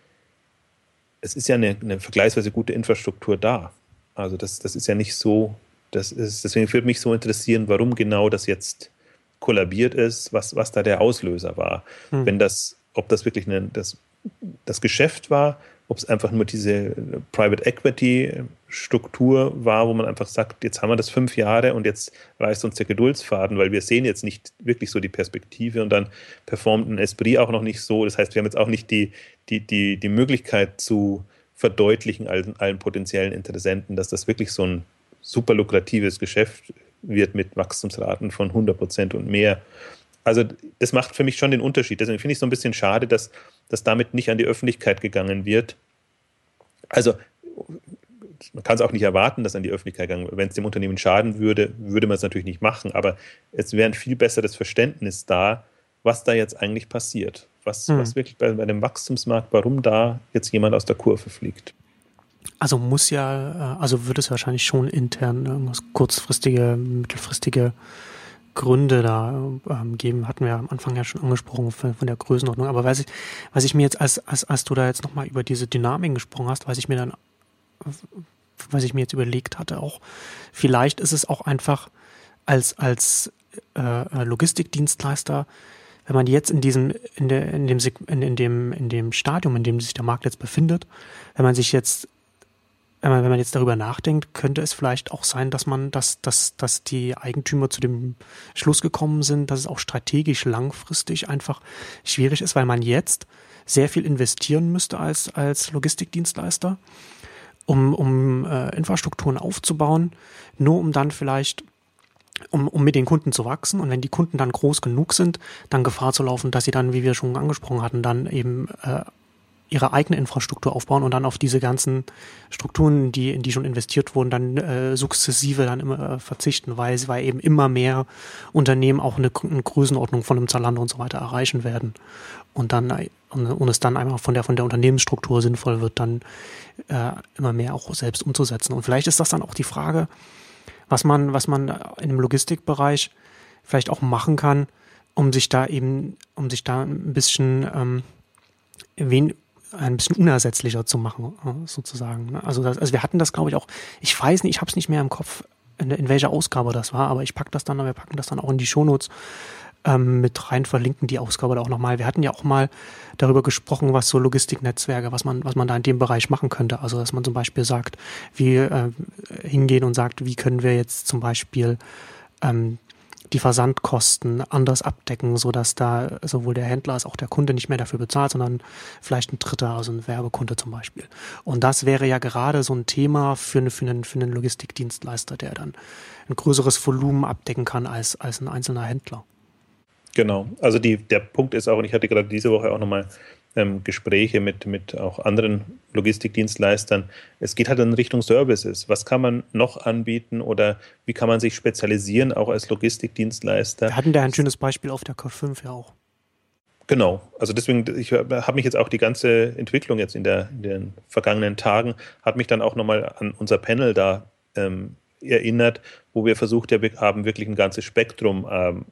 es ist ja eine, eine vergleichsweise gute Infrastruktur da. Also das, das ist ja nicht so, das ist, deswegen würde mich so interessieren, warum genau das jetzt kollabiert ist, was, was da der Auslöser war. Hm. Wenn das, ob das wirklich eine, das, das Geschäft war, ob es einfach nur diese Private Equity Struktur war, wo man einfach sagt, jetzt haben wir das fünf Jahre und jetzt reißt uns der Geduldsfaden, weil wir sehen jetzt nicht wirklich so die Perspektive und dann performt ein Esprit auch noch nicht so. Das heißt, wir haben jetzt auch nicht die, die, die, die Möglichkeit zu verdeutlichen allen, allen potenziellen Interessenten, dass das wirklich so ein super lukratives Geschäft wird mit Wachstumsraten von 100 Prozent und mehr. Also das macht für mich schon den Unterschied. Deswegen finde ich es so ein bisschen schade, dass, dass damit nicht an die Öffentlichkeit gegangen wird. Also man kann es auch nicht erwarten, dass an die Öffentlichkeit gegangen wird. Wenn es dem Unternehmen schaden würde, würde man es natürlich nicht machen. Aber es wäre ein viel besseres Verständnis da, was da jetzt eigentlich passiert. Was, hm. was wirklich bei, bei dem Wachstumsmarkt, warum da jetzt jemand aus der Kurve fliegt. Also muss ja, äh, also würde es wahrscheinlich schon intern irgendwas kurzfristige, mittelfristige Gründe da ähm, geben, hatten wir am Anfang ja schon angesprochen von, von der Größenordnung. Aber was ich, was ich mir jetzt, als, als, als du da jetzt nochmal über diese Dynamiken gesprochen hast, weiß ich mir dann, was ich mir jetzt überlegt hatte, auch vielleicht ist es auch einfach als, als äh, Logistikdienstleister, wenn man jetzt in diesem, in, der, in, dem, in, in, dem, in dem Stadium, in dem sich der Markt jetzt befindet, wenn man sich jetzt wenn man, wenn man jetzt darüber nachdenkt, könnte es vielleicht auch sein, dass man, dass, dass, dass die Eigentümer zu dem Schluss gekommen sind, dass es auch strategisch langfristig einfach schwierig ist, weil man jetzt sehr viel investieren müsste als, als Logistikdienstleister, um, um äh, Infrastrukturen aufzubauen, nur um dann vielleicht um, um mit den Kunden zu wachsen. Und wenn die Kunden dann groß genug sind, dann Gefahr zu laufen, dass sie dann, wie wir schon angesprochen hatten, dann eben äh, ihre eigene Infrastruktur aufbauen und dann auf diese ganzen Strukturen, die in die schon investiert wurden, dann äh, sukzessive dann immer äh, verzichten, weil, weil eben immer mehr Unternehmen auch eine, eine Größenordnung von einem Zalando und so weiter erreichen werden und dann und, und es dann einmal von der von der Unternehmensstruktur sinnvoll wird, dann äh, immer mehr auch selbst umzusetzen. Und vielleicht ist das dann auch die Frage, was man was man in dem Logistikbereich vielleicht auch machen kann, um sich da eben um sich da ein bisschen ähm, ein bisschen unersetzlicher zu machen, äh, sozusagen. Ne? Also, das, also wir hatten das, glaube ich, auch, ich weiß nicht, ich habe es nicht mehr im Kopf, in, in, welcher Ausgabe das war, aber ich packe das dann, wir packen das dann auch in die Shownotes ähm, mit rein, verlinken die Ausgabe da auch nochmal. Wir hatten ja auch mal darüber gesprochen, was so Logistiknetzwerke, was man, was man da in dem Bereich machen könnte. Also, dass man zum Beispiel sagt, wie äh, hingehen und sagt, wie können wir jetzt zum Beispiel ähm, die Versandkosten anders abdecken, sodass da sowohl der Händler als auch der Kunde nicht mehr dafür bezahlt, sondern vielleicht ein Dritter, also ein Werbekunde zum Beispiel. Und das wäre ja gerade so ein Thema für, für, einen, für einen Logistikdienstleister, der dann ein größeres Volumen abdecken kann als, als ein einzelner Händler. Genau, also die, der Punkt ist auch, und ich hatte gerade diese Woche auch nochmal ähm, Gespräche mit, mit auch anderen Logistikdienstleistern. Es geht halt in Richtung Services. Was kann man noch anbieten oder wie kann man sich spezialisieren, auch als Logistikdienstleister? Wir hatten da ein schönes Beispiel auf der K5 ja auch. Genau, also deswegen, ich habe mich jetzt auch die ganze Entwicklung jetzt in, der, in den vergangenen Tagen, hat mich dann auch nochmal an unser Panel da ähm, erinnert, wo wir versucht haben, wirklich ein ganzes Spektrum ähm,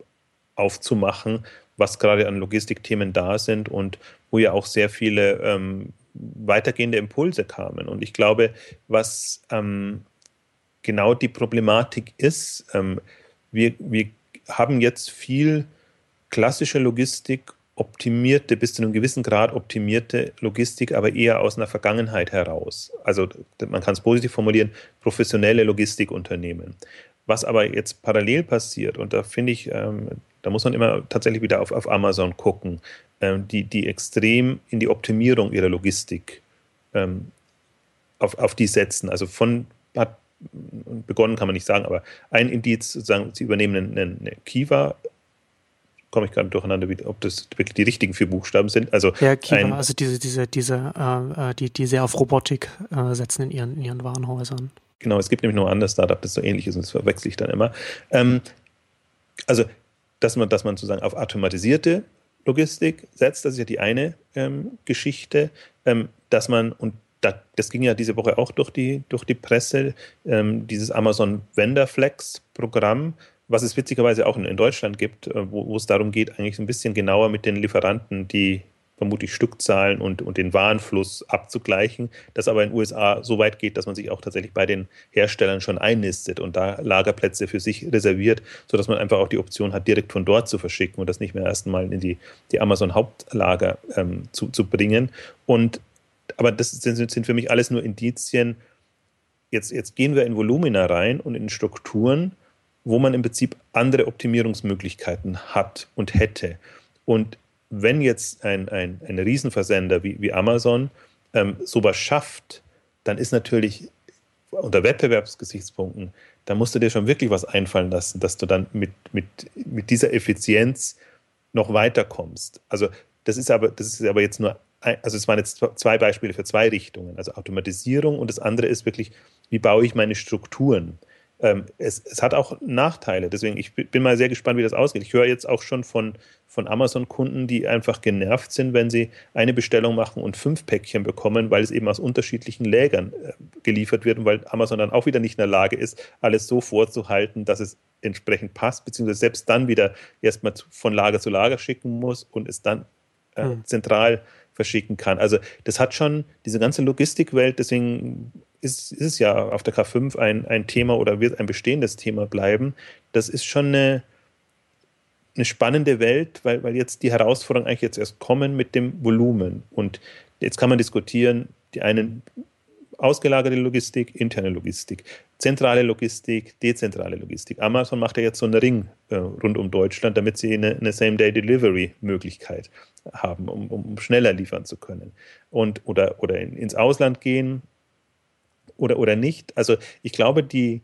aufzumachen, was gerade an Logistikthemen da sind und wo ja auch sehr viele ähm, weitergehende Impulse kamen. Und ich glaube, was ähm, genau die Problematik ist, ähm, wir, wir haben jetzt viel klassische Logistik optimierte, bis zu einem gewissen Grad optimierte Logistik, aber eher aus einer Vergangenheit heraus. Also man kann es positiv formulieren, professionelle Logistikunternehmen. Was aber jetzt parallel passiert, und da finde ich, ähm, da muss man immer tatsächlich wieder auf, auf Amazon gucken, ähm, die, die extrem in die Optimierung ihrer Logistik ähm, auf, auf die setzen. Also von hat begonnen kann man nicht sagen, aber ein Indiz sozusagen, sie übernehmen eine, eine Kiva komme ich gerade durcheinander, ob das wirklich die richtigen vier Buchstaben sind. Also ja, Kiva, ein, also diese, diese, diese, äh, äh, die, die sehr auf Robotik äh, setzen in ihren, in ihren Warenhäusern. Genau, es gibt nämlich noch ein anderes Startup, das so ähnlich ist und das verwechsel ich dann immer. Ähm, also dass man, dass man sozusagen auf automatisierte Logistik setzt, das ist ja die eine ähm, Geschichte, ähm, dass man, und da, das ging ja diese Woche auch durch die, durch die Presse, ähm, dieses Amazon Vendor Flex Programm, was es witzigerweise auch in, in Deutschland gibt, äh, wo, wo, es darum geht, eigentlich ein bisschen genauer mit den Lieferanten die vermutlich Stückzahlen und, und den Warenfluss abzugleichen, das aber in den USA so weit geht, dass man sich auch tatsächlich bei den Herstellern schon einnistet und da Lagerplätze für sich reserviert, sodass man einfach auch die Option hat, direkt von dort zu verschicken und das nicht mehr erst mal in die, die Amazon-Hauptlager ähm, zu, zu bringen. Und aber das sind, sind für mich alles nur Indizien. Jetzt, jetzt gehen wir in Volumina rein und in Strukturen, wo man im Prinzip andere Optimierungsmöglichkeiten hat und hätte. Und wenn jetzt ein, ein, ein Riesenversender wie, wie Amazon ähm, sowas schafft, dann ist natürlich unter Wettbewerbsgesichtspunkten, da musst du dir schon wirklich was einfallen lassen, dass du dann mit, mit, mit dieser Effizienz noch weiterkommst. Also das ist aber, das ist aber jetzt nur, also es waren jetzt zwei Beispiele für zwei Richtungen, also Automatisierung und das andere ist wirklich, wie baue ich meine Strukturen? ähm, es, es, hat auch Nachteile. Deswegen, ich bin mal sehr gespannt, wie das ausgeht. Ich höre jetzt auch schon von, von Amazon-Kunden, die einfach genervt sind, wenn sie eine Bestellung machen und fünf Päckchen bekommen, weil es eben aus unterschiedlichen Lägern äh, geliefert wird und weil Amazon dann auch wieder nicht in der Lage ist, alles so vorzuhalten, dass es entsprechend passt, beziehungsweise selbst dann wieder erstmal von Lager zu Lager schicken muss und es dann äh, hm. zentral verschicken kann. Also das hat schon diese ganze Logistikwelt, deswegen ist, ist es ja auf der K5 ein, ein Thema oder wird ein bestehendes Thema bleiben. Das ist schon eine, eine spannende Welt, weil, weil jetzt die Herausforderungen eigentlich jetzt erst kommen mit dem Volumen. Und jetzt kann man diskutieren, die einen ausgelagerte Logistik, interne Logistik, zentrale Logistik, dezentrale Logistik. Amazon macht ja jetzt so einen Ring äh, rund um Deutschland, damit sie eine, eine Same-Day-Delivery-Möglichkeit haben, um, um, schneller liefern zu können. Und, oder, oder in, ins Ausland gehen oder, oder nicht. Also ich glaube, die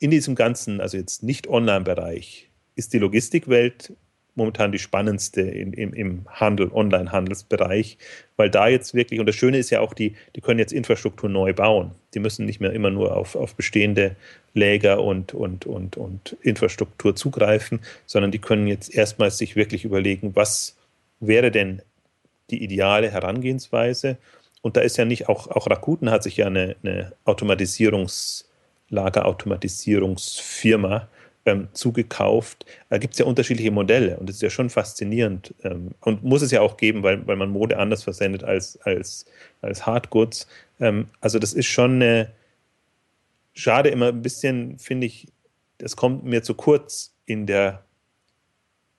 in diesem ganzen, also jetzt nicht Online-Bereich, ist die Logistikwelt momentan die spannendste im, im, im Handel, Online-Handelsbereich, weil da jetzt wirklich, und das Schöne ist ja auch, die, die können jetzt Infrastruktur neu bauen. Die müssen nicht mehr immer nur auf, auf bestehende Läger und, und, und, und Infrastruktur zugreifen, sondern die können jetzt erstmals sich wirklich überlegen, was wäre denn die ideale Herangehensweise. Und da ist ja nicht, auch, auch Rakuten hat sich ja eine, eine Automatisierungs- Lagerautomatisierungsfirma ähm, zugekauft. Da gibt es ja unterschiedliche Modelle und das ist ja schon faszinierend ähm, und muss es ja auch geben, weil, weil man Mode anders versendet als, als, als Hardgoods. Ähm, also das ist schon eine, schade immer ein bisschen, finde ich, das kommt mir zu kurz in der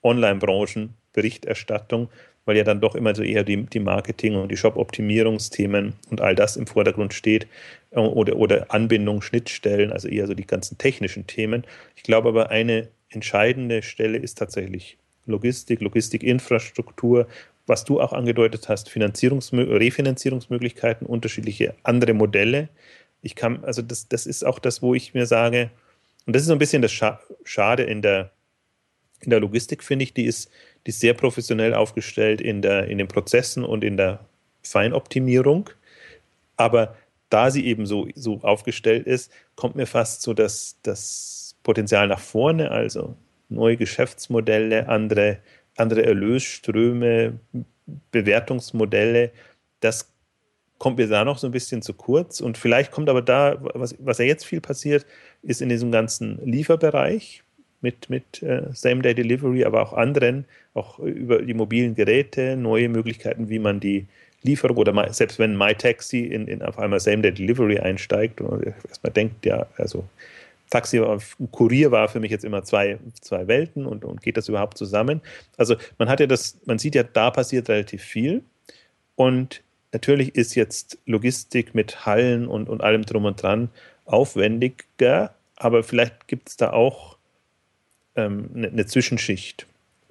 Online-Branchen-Berichterstattung, weil ja dann doch immer so eher die, die Marketing- und die Shop-Optimierungsthemen und all das im Vordergrund steht äh, oder, oder Anbindung, Schnittstellen, also eher so die ganzen technischen Themen. Ich glaube aber, eine entscheidende Stelle ist tatsächlich Logistik, Logistikinfrastruktur, was du auch angedeutet hast, Finanzierungsmö Refinanzierungsmöglichkeiten, unterschiedliche andere Modelle. Ich kann, also das, das ist auch das, wo ich mir sage, und das ist so ein bisschen das Schade in der, in der Logistik, finde ich, die ist, die ist sehr professionell aufgestellt in, der, in den Prozessen und in der Feinoptimierung. Aber da sie eben so, so aufgestellt ist, kommt mir fast so das, das Potenzial nach vorne, also neue Geschäftsmodelle, andere, andere Erlösströme, Bewertungsmodelle, das kommt mir da noch so ein bisschen zu kurz. Und vielleicht kommt aber da, was, was ja jetzt viel passiert, ist in diesem ganzen Lieferbereich mit, mit äh, Same-Day-Delivery, aber auch anderen, auch über die mobilen Geräte, neue Möglichkeiten, wie man die Lieferung oder selbst wenn MyTaxi in, in auf einmal Same-Day-Delivery einsteigt und erstmal denkt, ja, also Taxi, Kurier war für mich jetzt immer zwei, zwei Welten und, und geht das überhaupt zusammen? Also man hat ja das, man sieht ja, da passiert relativ viel und natürlich ist jetzt Logistik mit Hallen und, und allem drum und dran aufwendiger, aber vielleicht gibt es da auch ähm, eine, eine, Zwischenschicht,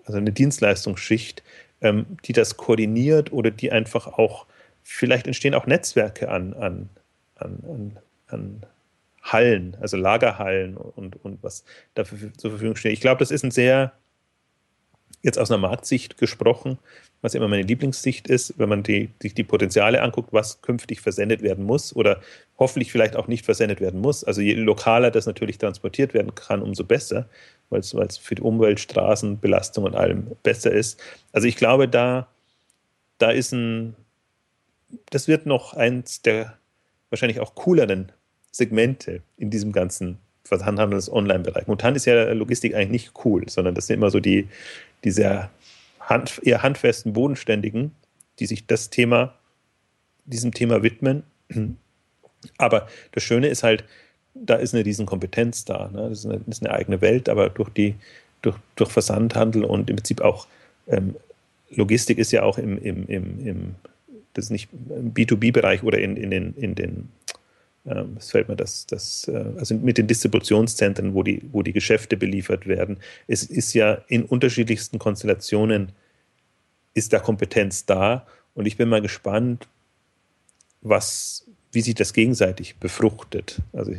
also eine Dienstleistungsschicht, ähm, die das koordiniert oder die einfach auch, vielleicht entstehen auch Netzwerke an, an, an, an, an Hallen, also Lagerhallen und, und was dafür zur Verfügung steht. Ich glaube, das ist ein sehr, jetzt aus einer Marktsicht gesprochen, was immer meine Lieblingssicht ist, wenn man die, sich die Potenziale anguckt, was künftig versendet werden muss oder hoffentlich vielleicht auch nicht versendet werden muss. Also je lokaler das natürlich transportiert werden kann, umso besser, weil es für die Umwelt, Straßenbelastung und allem besser ist. Also ich glaube, da, da ist ein, das wird noch eins der wahrscheinlich auch cooleren Segmente in diesem ganzen Versandhandels-Online-Bereich. Momentan ist ja Logistik eigentlich nicht cool, sondern das sind immer so die, die sehr hand, eher handfesten, bodenständigen, die sich das Thema, diesem Thema widmen. Aber das Schöne ist halt, da ist eine Riesenkompetenz da. Ne? Das, ist eine, das, ist eine, eigene Welt, aber durch die, durch, durch Versandhandel und im Prinzip auch ähm, Logistik ist ja auch im, im, im, im das ist nicht im B2B-Bereich oder in, in den, in den ähm, es fällt mir das, das, äh, also mit den Distributionszentren, wo die, wo die Geschäfte beliefert werden. Es ist ja in unterschiedlichsten Konstellationen ist da Kompetenz da und ich bin mal gespannt, was, wie sich das gegenseitig befruchtet. Also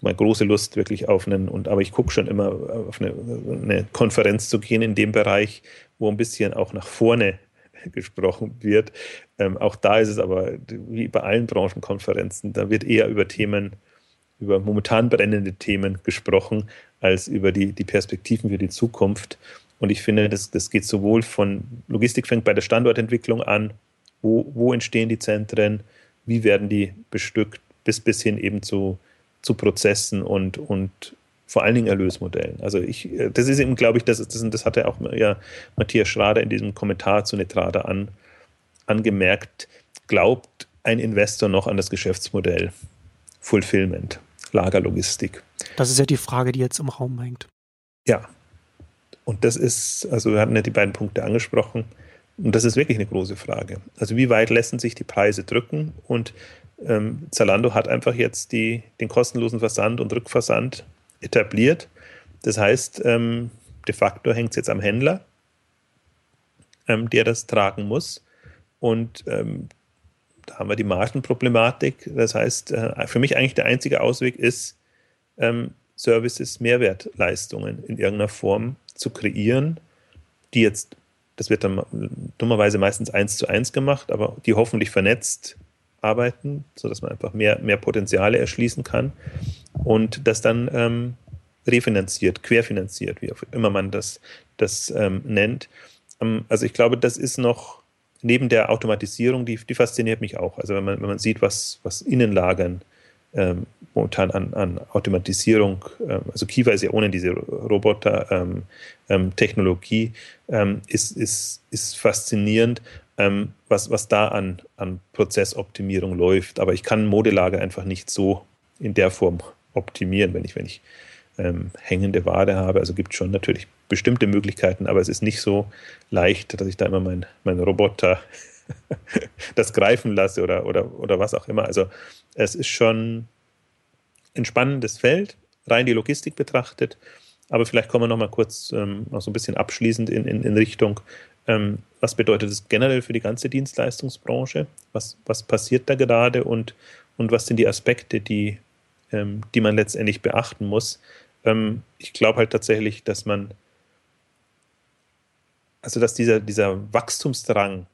meine große Lust wirklich auf einen, und aber ich gucke schon immer auf eine, eine Konferenz zu gehen in dem Bereich, wo ein bisschen auch nach vorne *laughs* gesprochen wird. Ähm, auch da ist es aber wie bei allen Branchenkonferenzen, da wird eher über Themen, über momentan brennende Themen gesprochen, als über die, die Perspektiven für die Zukunft. Und ich finde, das, das geht sowohl von Logistik fängt bei der Standortentwicklung an, wo, wo entstehen die Zentren, wie werden die bestückt, bis, bis hin eben zu, zu Prozessen und, und vor allen Dingen Erlösmodellen. Also ich, äh, das ist eben, glaube ich, das, das, das hatte auch ja Matthias Schrader in diesem Kommentar zu Netrada an, angemerkt, glaubt ein Investor noch an das Geschäftsmodell Fulfillment, Lagerlogistik. Das ist ja die Frage, die jetzt im Raum hängt. Ja. Und das ist, also wir hatten ja die beiden Punkte angesprochen. Und das ist wirklich eine große Frage. Also wie weit lassen sich die Preise drücken? Und ähm, Zalando hat einfach jetzt die, den kostenlosen Versand und Rückversand etabliert. Das heißt, ähm, de facto hängt es jetzt am Händler, ähm, der das tragen muss. Und ähm, da haben wir die Margenproblematik. Das heißt, äh, für mich eigentlich der einzige Ausweg ist, ähm, Services, Mehrwertleistungen in irgendeiner Form zu kreieren, die jetzt, das wird dann dummerweise meistens eins zu eins gemacht, aber die hoffentlich vernetzt arbeiten, sodass man einfach mehr, mehr Potenziale erschließen kann und das dann ähm, refinanziert, querfinanziert, wie auch immer man das, das ähm, nennt. Ähm, also ich glaube, das ist noch neben der Automatisierung, die, die fasziniert mich auch. Also wenn man, wenn man sieht, was, was Innenlagern ähm, momentan an, an Automatisierung, ähm, also Kiva ist ja ohne diese Roboter-Technologie, ähm, ähm, ist, ist, ist faszinierend, ähm, was, was da an, an Prozessoptimierung läuft. Aber ich kann Modelager einfach nicht so in der Form optimieren, wenn ich, wenn ich ähm, hängende Ware habe. Also gibt es schon natürlich bestimmte Möglichkeiten, aber es ist nicht so leicht, dass ich da immer meinen mein Roboter *laughs* das greifen lasse oder, oder, oder was auch immer. Also es ist schon ein spannendes Feld, rein die Logistik betrachtet. Aber vielleicht kommen wir noch mal kurz ähm, noch so ein bisschen abschließend in, in, in Richtung, ähm, was bedeutet das generell für die ganze Dienstleistungsbranche? Was, was passiert da gerade und, und was sind die Aspekte, die, ähm, die man letztendlich beachten muss? Ähm, ich glaube halt tatsächlich, dass man, also dass dieser, dieser Wachstumsdrang,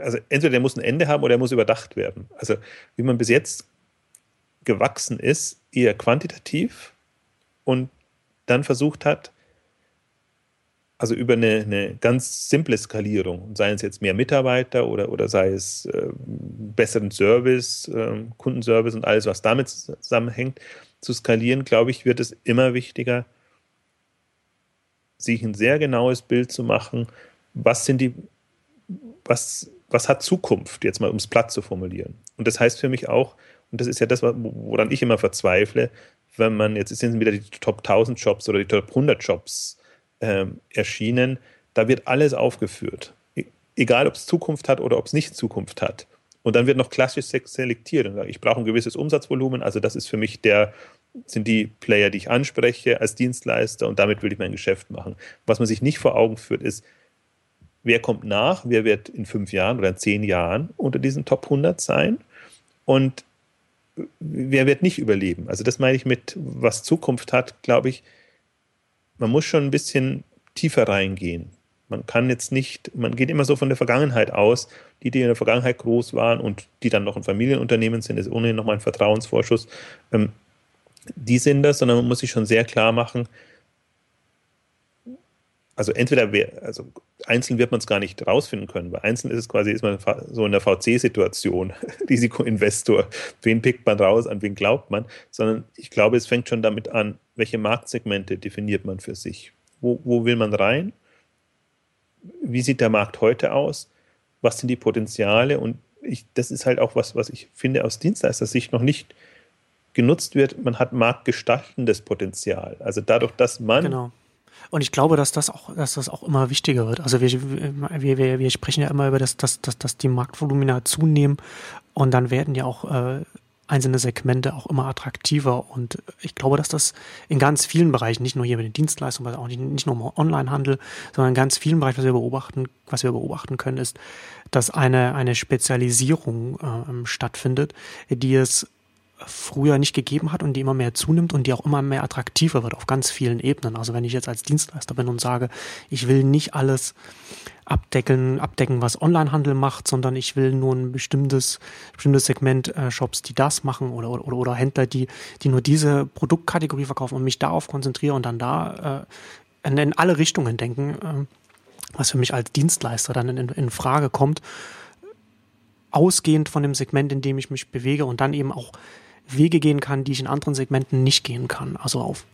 also entweder der muss ein Ende haben oder er muss überdacht werden. Also wie man bis jetzt gewachsen ist, eher quantitativ und dann versucht hat, also über eine, eine ganz simple Skalierung, sei es jetzt mehr Mitarbeiter oder, oder sei es äh, besseren Service, äh, Kundenservice und alles, was damit zusammenhängt, zu skalieren, glaube ich, wird es immer wichtiger, sich ein sehr genaues Bild zu machen, was sind die, was, was hat Zukunft, jetzt mal um es platt zu formulieren. Und das heißt für mich auch, und das ist ja das, woran ich immer verzweifle, wenn man, jetzt sind wieder die Top 1000 Jobs oder die Top 100 Jobs ähm, erschienen, da wird alles aufgeführt. E egal, ob es Zukunft hat oder ob es nicht Zukunft hat. Und dann wird noch klassisch selektiert. Ich brauche ein gewisses Umsatzvolumen, also das ist für mich der, sind die Player, die ich anspreche als Dienstleister und damit will ich mein Geschäft machen. Was man sich nicht vor Augen führt, ist, wer kommt nach, wer wird in fünf Jahren oder in zehn Jahren unter diesen Top 100 sein und wer wird nicht überleben? Also das meine ich mit, was Zukunft hat, glaube ich, man muss schon ein bisschen tiefer reingehen. Man kann jetzt nicht, man geht immer so von der Vergangenheit aus, die, die in der Vergangenheit groß waren und die dann noch ein Familienunternehmen sind, ist ohnehin nochmal ein Vertrauensvorschuss. Ähm, die sind das, sondern man muss sich schon sehr klar machen, also entweder, wer, also einzeln wird man es gar nicht rausfinden können, weil einzeln ist es quasi, ist man so in der VC-Situation, *laughs* Risikoinvestor, wen pickt man raus, an wen glaubt man, sondern ich glaube, es fängt schon damit an, welche Marktsegmente definiert man für sich? Wo, wo will man rein? Wie sieht der Markt heute aus? Was sind die Potenziale? Und ich, das ist halt auch was, was ich finde aus Dienstleister-Sicht noch nicht genutzt wird. Man hat marktgestaltendes Potenzial. Also dadurch, dass man genau und ich glaube, dass das auch, dass das auch immer wichtiger wird. Also wir, wir, wir, wir sprechen ja immer über das, dass, dass, dass die Marktvolumina zunehmen und dann werden ja auch äh, einzelne Segmente auch immer attraktiver. Und ich glaube, dass das in ganz vielen Bereichen, nicht nur hier mit den Dienstleistungen, auch nicht, nicht nur im Onlinehandel, sondern in ganz vielen Bereichen, was wir beobachten, was wir beobachten können, ist, dass eine, eine Spezialisierung äh, stattfindet, die es früher nicht gegeben hat und die immer mehr zunimmt und die auch immer mehr attraktiver wird auf ganz vielen Ebenen. Also wenn ich jetzt als Dienstleister bin und sage, ich will nicht alles abdecken, abdecken, was Onlinehandel macht, sondern ich will nur ein bestimmtes, bestimmtes Segment äh, Shops, die das machen oder, oder, oder Händler, die, die nur diese Produktkategorie verkaufen und mich darauf konzentriere und dann da äh, in, alle Richtungen denken, äh, was für mich als Dienstleister dann in, in Frage kommt, ausgehend von dem Segment, in dem ich mich bewege und dann eben auch Wege gehen kann, die ich in anderen Segmenten nicht gehen kann. Also auf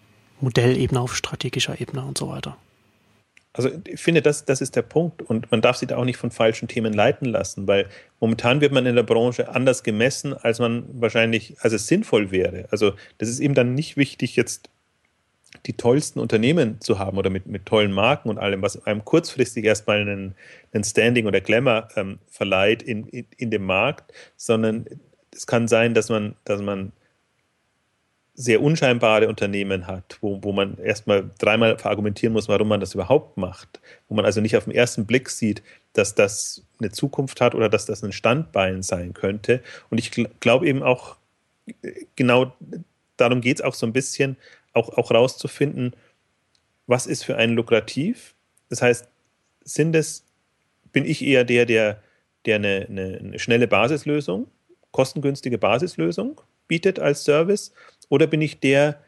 Modellebene, auf strategischer Ebene und so weiter. Also ich finde, das, das ist der Punkt. Und man darf sich da auch nicht von falschen Themen leiten lassen, weil momentan wird man in der Branche anders gemessen, als man wahrscheinlich, als es sinnvoll wäre. Also das ist eben dann nicht wichtig, jetzt die tollsten Unternehmen zu haben oder mit, mit tollen Marken und allem, was einem kurzfristig erstmal einen, einen Standing oder Glamour ähm, verleiht in, in, in dem Markt, sondern es kann sein, dass man, dass man sehr unscheinbare Unternehmen hat, wo, wo man erstmal dreimal verargumentieren muss, warum man das überhaupt macht, wo man also nicht auf den ersten Blick sieht, dass das eine Zukunft hat oder dass das ein Standbein sein könnte. Und ich glaube eben auch, genau darum geht es auch so ein bisschen, auch, auch rauszufinden, was ist für einen lukrativ. Das heißt, sind es, bin ich eher der, der, der eine, eine, eine schnelle Basislösung kostengünstige Basislösung bietet als Service? Oder bin ich der,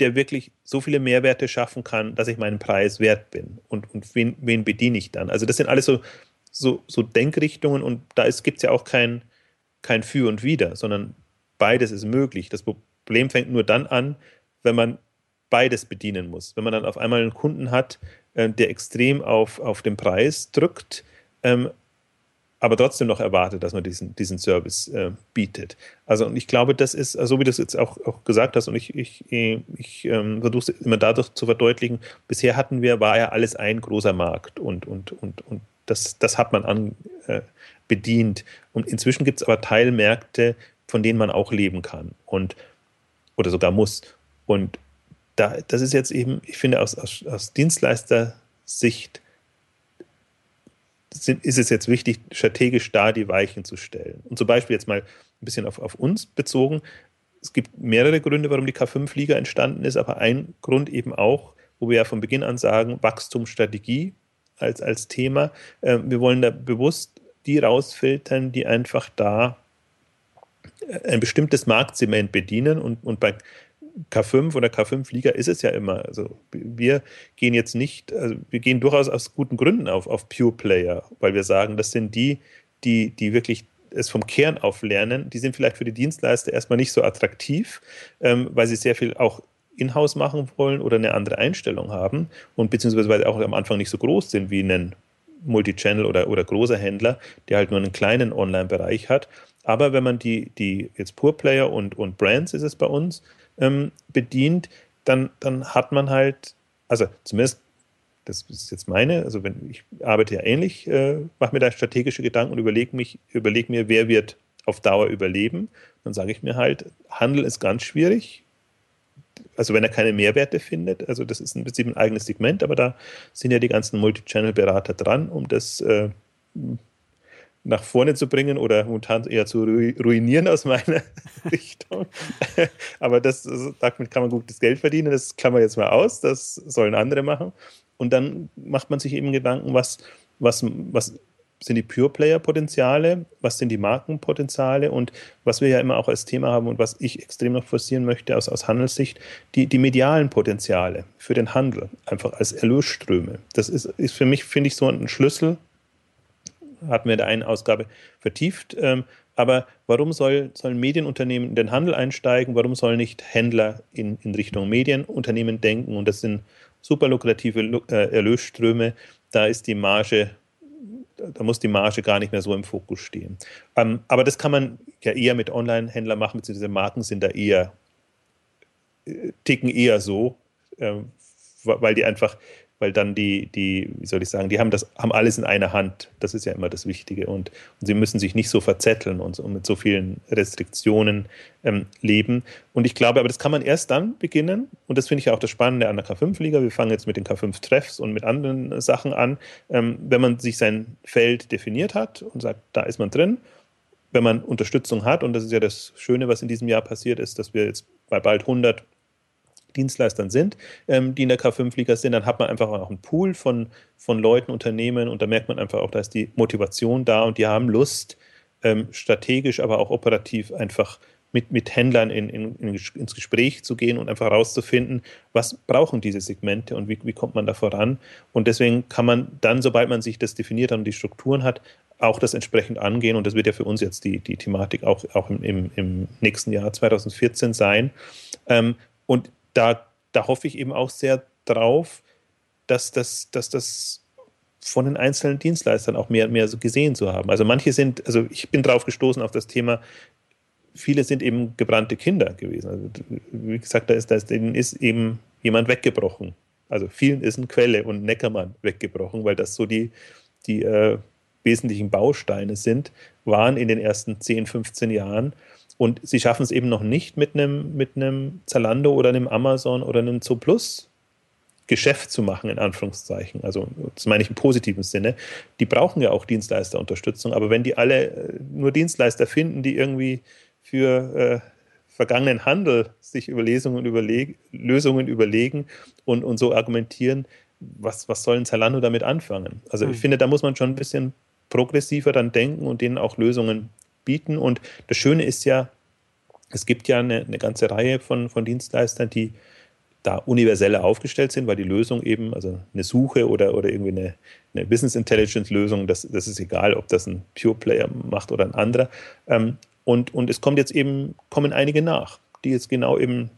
der wirklich so viele Mehrwerte schaffen kann, dass ich meinen Preis wert bin? Und, und wen, wen bediene ich dann? Also das sind alles so, so, so Denkrichtungen und da gibt es ja auch kein, kein Für und Wider, sondern beides ist möglich. Das Problem fängt nur dann an, wenn man beides bedienen muss. Wenn man dann auf einmal einen Kunden hat, äh, der extrem auf, auf den Preis drückt, ähm, aber trotzdem noch erwartet, dass man diesen, diesen Service äh, bietet. Also und ich glaube, das ist, so also wie du es jetzt auch, auch gesagt hast, und ich, ich, ich ähm, versuche es immer dadurch zu verdeutlichen, bisher hatten wir, war ja alles ein großer Markt und, und, und, und das, das hat man an, äh, bedient. Und inzwischen gibt es aber Teilmärkte, von denen man auch leben kann und oder sogar muss. Und da, das ist jetzt eben, ich finde, aus, aus, aus Dienstleister-Sicht ist es jetzt wichtig, strategisch da die Weichen zu stellen. Und zum Beispiel jetzt mal ein bisschen auf, auf uns bezogen. Es gibt mehrere Gründe, warum die K5-Liga entstanden ist, aber ein Grund eben auch, wo wir ja von Beginn an sagen, Wachstumsstrategie als, als Thema. Ähm, wir wollen da bewusst die rausfiltern, die einfach da äh, ein bestimmtes Marktsegment bedienen und, und bei K5 oder K5-Liga ist es ja immer. Also wir gehen jetzt nicht, also wir gehen durchaus aus guten Gründen auf, auf Pure Player, weil wir sagen, das sind die, die, die wirklich es vom Kern auf lernen. Die sind vielleicht für die Dienstleister erstmal nicht so attraktiv, ähm, weil sie sehr viel auch in-house machen wollen oder eine andere Einstellung haben und beziehungsweise auch am Anfang nicht so groß sind wie ein Multichannel oder, oder großer Händler, der halt nur einen kleinen Online-Bereich hat. Aber wenn man die, die jetzt Pure Player und, und Brands ist es bei uns, ähm, bedient, dann, dann hat man halt, also zumindest, das ist jetzt meine, also wenn ich arbeite ja ähnlich, äh, mache mir da strategische Gedanken und überlege mich, überlege mir, wer wird auf Dauer überleben, dann sage ich mir halt, Handel ist ganz schwierig. Also wenn er keine Mehrwerte findet, also das ist im Prinzip ein eigenes Segment, aber da sind ja die ganzen Multichannel-Berater dran, um das äh, nach vorne zu bringen oder momentan eher zu ruinieren aus meiner *laughs* Richtung. Aber das, damit kann man gutes Geld verdienen. Das kann man jetzt mal aus. Das sollen andere machen. Und dann macht man sich eben Gedanken, was, was, was sind die Pure-Player-Potenziale, was sind die Markenpotenziale und was wir ja immer auch als Thema haben und was ich extrem noch forcieren möchte aus, aus Handelssicht, die, die medialen Potenziale für den Handel, einfach als Erlösströme. Das ist, ist für mich, finde ich, so ein Schlüssel hatten wir in der einen Ausgabe vertieft. Ähm, aber warum soll, sollen Medienunternehmen in den Handel einsteigen? Warum sollen nicht Händler in, in Richtung Medienunternehmen denken? Und das sind super lukrative äh, Erlösströme. Da ist die Marge, da muss die Marge gar nicht mehr so im Fokus stehen. Ähm, aber das kann man ja eher mit Online-Händlern machen, beziehungsweise Marken sind da eher, äh, ticken eher so, ähm, weil die einfach weil dann die, die, wie soll ich sagen, die haben das, haben alles in einer Hand. Das ist ja immer das Wichtige. Und, und sie müssen sich nicht so verzetteln und, und mit so vielen Restriktionen ähm, leben. Und ich glaube, aber das kann man erst dann beginnen. Und das finde ich ja auch das Spannende an der K5-Liga. Wir fangen jetzt mit den K5-Treffs und mit anderen Sachen an. Ähm, wenn man sich sein Feld definiert hat und sagt, da ist man drin, wenn man Unterstützung hat, und das ist ja das Schöne, was in diesem Jahr passiert ist, dass wir jetzt bei bald 100 Dienstleistern sind, ähm, die in der K5-Liga sind, dann hat man einfach auch einen Pool von, von Leuten, Unternehmen und da merkt man einfach auch, da ist die Motivation da und die haben Lust, ähm, strategisch, aber auch operativ einfach mit, mit Händlern in, in, in, ins Gespräch zu gehen und einfach herauszufinden, was brauchen diese Segmente und wie, wie kommt man da voran. Und deswegen kann man dann, sobald man sich das definiert hat und die Strukturen hat, auch das entsprechend angehen. Und das wird ja für uns jetzt die, die Thematik auch, auch im, im nächsten Jahr 2014 sein. Ähm, und da, da hoffe ich eben auch sehr drauf, dass das, dass das von den einzelnen Dienstleistern auch mehr mehr so gesehen zu haben. Also manche sind, also ich bin drauf gestoßen auf das Thema, viele sind eben gebrannte Kinder gewesen. Also wie gesagt, da ist, da ist, ist eben jemand weggebrochen. Also vielen ist ein Quelle und Neckermann weggebrochen, weil das so die, die äh, wesentlichen Bausteine sind, waren in den ersten 10, 15 Jahren. Und sie schaffen es eben noch nicht mit einem, mit einem Zalando oder einem Amazon oder einem Zooplus Geschäft zu machen, in Anführungszeichen. Also, das meine ich im positiven Sinne. Die brauchen ja auch Dienstleisterunterstützung, aber wenn die alle äh, nur Dienstleister finden, die irgendwie für äh, vergangenen Handel sich über Lesungen überleg Lösungen überlegen und, und so argumentieren, was, was soll ein Zalando damit anfangen? Also, ich hm. finde, da muss man schon ein bisschen progressiver dann denken und denen auch Lösungen bieten. Und das Schöne ist ja, es gibt ja eine, eine ganze Reihe von, von Dienstleistern, die da universeller aufgestellt sind, weil die Lösung eben, also eine Suche oder, oder irgendwie eine, eine Business Intelligence Lösung, das, das ist egal, ob das ein Pure Player macht oder ein anderer. Ähm, und, und es kommt jetzt eben, kommen einige nach, die jetzt genau eben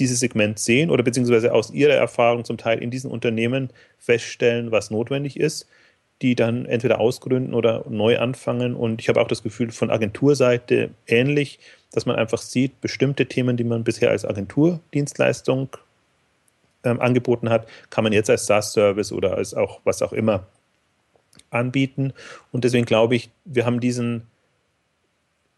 dieses Segment sehen oder beziehungsweise aus ihrer Erfahrung zum Teil in diesen Unternehmen feststellen, was notwendig ist die dann entweder ausgründen oder neu anfangen. Und ich habe auch das Gefühl von Agenturseite ähnlich, dass man einfach sieht, bestimmte Themen, die man bisher als Agenturdienstleistung ähm, angeboten hat, kann man jetzt als SaaS-Service oder als auch was auch immer anbieten. Und deswegen glaube ich, wir haben diesen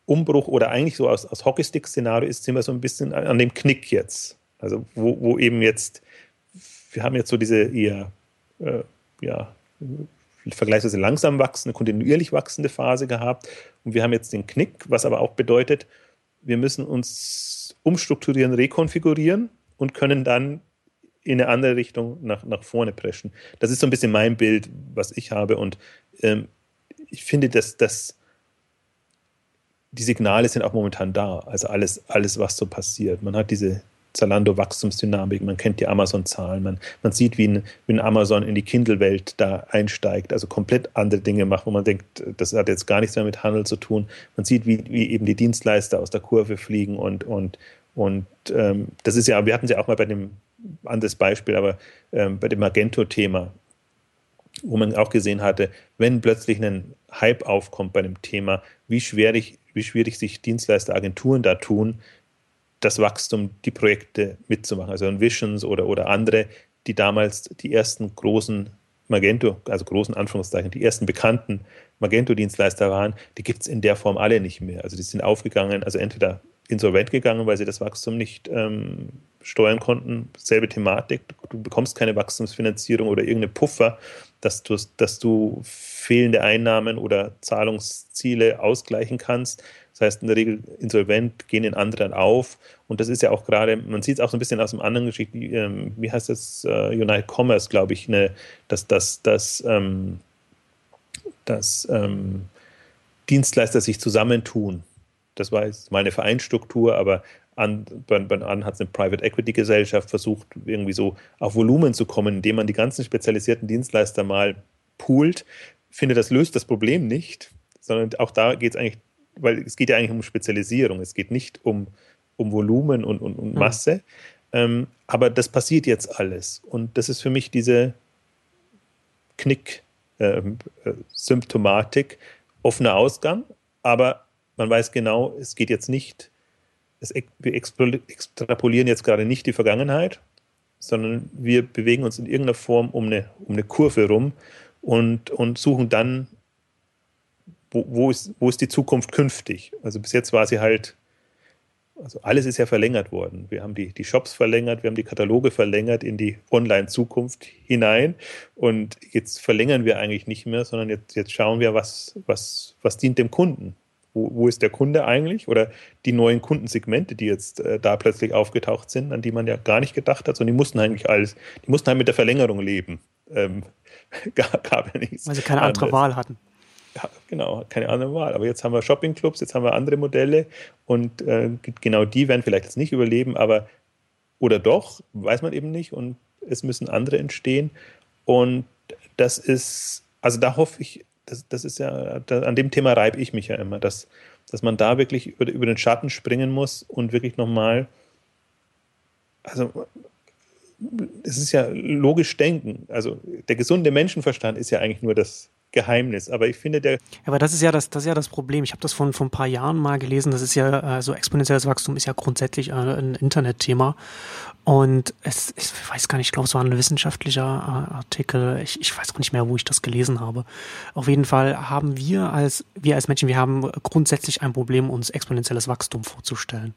Umbruch oder eigentlich so aus, aus Hockeystick-Szenario ist immer so ein bisschen an dem Knick jetzt. Also wo, wo eben jetzt, wir haben jetzt so diese eher, äh, ja, vergleichsweise langsam wachsende, kontinuierlich wachsende Phase gehabt. Und wir haben jetzt den Knick, was aber auch bedeutet, wir müssen uns umstrukturieren, rekonfigurieren und können dann in eine andere Richtung nach, nach vorne preschen. Das ist so ein bisschen mein Bild, was ich habe. Und ähm, ich finde, dass, dass die Signale sind auch momentan da. Also alles, alles, was so passiert. Man hat diese Zalando-Wachstumsdynamik, man kennt die Amazon-Zahlen, man, man sieht, wie ein, wie ein Amazon in die Kindle-Welt da einsteigt, also komplett andere Dinge macht, wo man denkt, das hat jetzt gar nichts mehr mit Handel zu tun. Man sieht, wie, wie eben die Dienstleister aus der Kurve fliegen und, und, und ähm, das ist ja, wir hatten es ja auch mal bei dem, anderes Beispiel, aber ähm, bei dem Magento-Thema, wo man auch gesehen hatte, wenn plötzlich ein Hype aufkommt bei dem Thema, wie schwierig, wie schwierig sich Dienstleister, Agenturen da tun, das Wachstum, die Projekte mitzumachen. Also Visions oder, oder andere, die damals die ersten großen Magento, also großen Anführungszeichen, die ersten bekannten Magento-Dienstleister waren, die gibt es in der Form alle nicht mehr. Also die sind aufgegangen, also entweder insolvent gegangen, weil sie das Wachstum nicht ähm, steuern konnten. Selbe Thematik, du bekommst keine Wachstumsfinanzierung oder irgendeine Puffer, dass du, dass du fehlende Einnahmen oder Zahlungsziele ausgleichen kannst. Das heißt, in der Regel insolvent, gehen in anderen auf. Und das ist ja auch gerade, man sieht es auch so ein bisschen aus dem anderen Geschichte, ähm, wie heißt das, uh, United Commerce, glaube ich, ne, dass das, das, ähm, dass ähm, Dienstleister sich zusammentun. Das war jetzt mal eine Vereinsstruktur, aber an, bei, bei an hat eine Private Equity Gesellschaft versucht, irgendwie so auf Volumen zu kommen, indem man die ganzen spezialisierten Dienstleister mal poolt. Ich finde, das löst das Problem nicht, sondern auch da geht es eigentlich weil es geht ja eigentlich um Spezialisierung, es geht nicht um, um Volumen und, und, und hm. Masse. Mhm. Ähm, aber das passiert jetzt alles. Und das ist für mich diese Knick-Symptomatik, ähm, äh, offener Ausgang, aber man weiß genau, es geht jetzt nicht, es, wir extrapolieren jetzt gerade nicht die Vergangenheit, sondern wir bewegen uns in irgendeiner Form um eine, um eine Kurve rum und, und suchen dann wo, wo, ist, wo ist die Zukunft künftig? Also bis jetzt war sie halt, also alles ist ja verlängert worden. Wir haben die, die Shops verlängert, wir haben die Kataloge verlängert in die Online-Zukunft hinein und jetzt verlängern wir eigentlich nicht mehr, sondern jetzt, jetzt schauen wir, was, was, was dient dem Kunden. Wo, wo ist der Kunde eigentlich? Oder die neuen Kundensegmente, die jetzt äh, da plötzlich aufgetaucht sind, an die man ja gar nicht gedacht hat, sondern die mussten eigentlich alles, die mussten halt mit der Verlängerung leben. Ähm, *laughs* gab, gab ja nichts. Weil sie keine andere Wahl hatten ja, genau, keine andere Wahl. Aber jetzt haben wir Shoppingclubs, jetzt haben wir andere Modelle und äh, genau die werden vielleicht jetzt nicht überleben, aber oder doch, weiß man eben nicht und es müssen andere entstehen. Und das ist, also da hoffe ich, das, das ist ja, da, an dem Thema reibe ich mich ja immer, dass, dass man da wirklich über, über den Schatten springen muss und wirklich nochmal, also es ist ja logisch denken. Also der gesunde Menschenverstand ist ja eigentlich nur das, Geheimnis. Aber ich finde, der. Aber das ist ja das, das ist ja das Problem. Ich habe das von, von ein paar Jahren mal gelesen. Das ist ja, äh, so exponentielles Wachstum ist ja grundsätzlich äh, ein Internetthema. Und es, ich weiß gar nicht, ich glaube, es war ein wissenschaftlicher äh, Artikel. Ich, ich weiß auch nicht mehr, wo ich das gelesen habe. Auf jeden Fall haben wir als, wir als Menschen, wir haben grundsätzlich ein Problem, uns exponentielles Wachstum vorzustellen.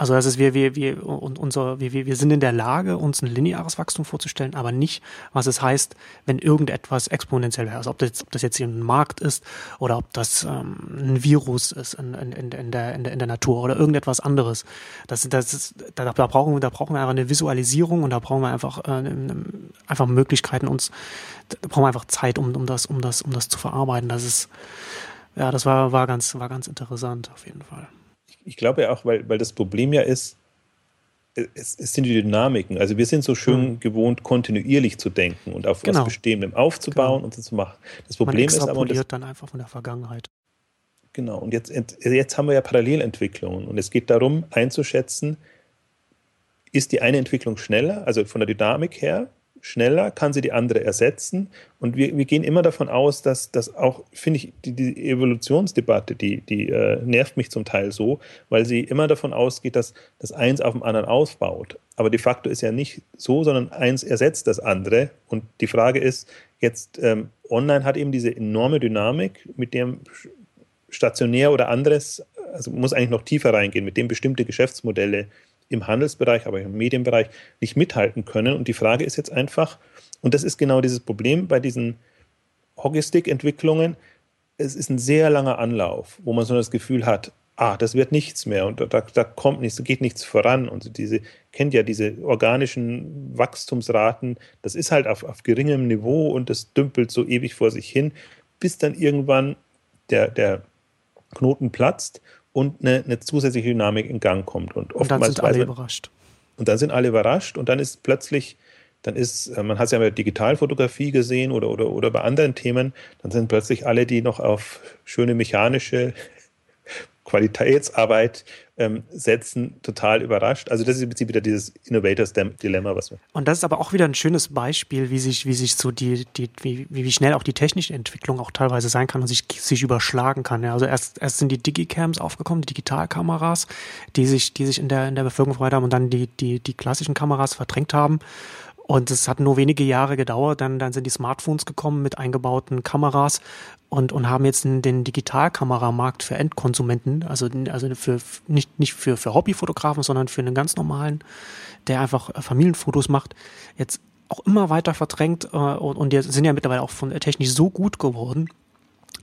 Also das ist, wir, wir, wir, und unser, wir, wir sind in der Lage, uns ein lineares Wachstum vorzustellen, aber nicht, was es heißt, wenn irgendetwas exponentiell wäre. Also ob das, ob das jetzt hier ein Markt ist oder ob das ähm, ein Virus ist in, in, in, der, in, der, in der Natur oder irgendetwas anderes. Das, das ist, da, da, brauchen, wir, da brauchen wir einfach eine Visualisierung und da brauchen wir einfach, äh, einfach Möglichkeiten, uns, da brauchen wir einfach Zeit, um, um, das, um, das, um das zu verarbeiten. Das ist, ja, das war, war, ganz, war ganz interessant auf jeden Fall ich glaube ja auch, weil, weil das Problem ja ist, es, es, sind die Dynamiken. Also wir sind so schön mhm. gewohnt, kontinuierlich zu denken und auf genau. was Bestehendem aufzubauen genau. und so zu machen. Das Problem ist aber, das, dann einfach von der Vergangenheit. Genau. Und jetzt, jetzt haben wir ja Parallelentwicklungen und es geht darum, einzuschätzen, ist die eine Entwicklung schneller, also von der Dynamik her, schneller, kann sie die andere ersetzen. Und wir, wir gehen immer davon aus, dass das auch, finde ich, die, die, Evolutionsdebatte, die, die äh, nervt mich zum Teil so, weil sie immer davon ausgeht, dass das eins auf dem anderen ausbaut. Aber de facto ist ja nicht so, sondern eins ersetzt das andere. Und die Frage ist, jetzt ähm, online hat eben diese enorme Dynamik, mit dem stationär oder anderes, also muss eigentlich noch tiefer reingehen, mit dem bestimmte Geschäftsmodelle im Handelsbereich, aber im Medienbereich nicht mithalten können. Und die Frage ist jetzt einfach, und das ist genau dieses Problem bei diesen Hockeystick-Entwicklungen, es ist ein sehr langer Anlauf, wo man so das Gefühl hat, ah, das wird nichts mehr und da, da kommt nichts, geht nichts voran. Und diese, kennt ja diese organischen Wachstumsraten, das ist halt auf, auf geringem Niveau und das dümpelt so ewig vor sich hin, bis dann irgendwann der, der Knoten platzt und eine, eine zusätzliche Dynamik in Gang kommt. Und, und dann sind alle man, überrascht. Und dann sind alle überrascht und dann ist plötzlich, dann ist, äh, man hat es ja bei Digitalfotografie gesehen oder, oder, oder bei anderen Themen, dann sind plötzlich alle, die noch auf schöne mechanische *laughs* Qualitätsarbeit ähm, setzen, total überrascht. Also das ist im Prinzip wieder dieses Innovators Dilemma, was wir. Und das ist aber auch wieder ein schönes Beispiel, wie sich, wie sich so die, die, wie, wie schnell auch die technische Entwicklung auch teilweise sein kann und sich, sich überschlagen kann. Ja, also erst, erst sind die Digicams aufgekommen, die Digitalkameras, die sich, die sich in der, in der Bevölkerung verbreitet haben und dann die, die, die klassischen Kameras verdrängt haben. Und es hat nur wenige Jahre gedauert, dann, dann sind die Smartphones gekommen mit eingebauten Kameras und, und haben jetzt den, den Digitalkameramarkt für Endkonsumenten, also, also für, nicht, nicht für, für Hobbyfotografen, sondern für einen ganz normalen, der einfach äh, Familienfotos macht, jetzt auch immer weiter verdrängt äh, und, und die sind ja mittlerweile auch von technisch so gut geworden,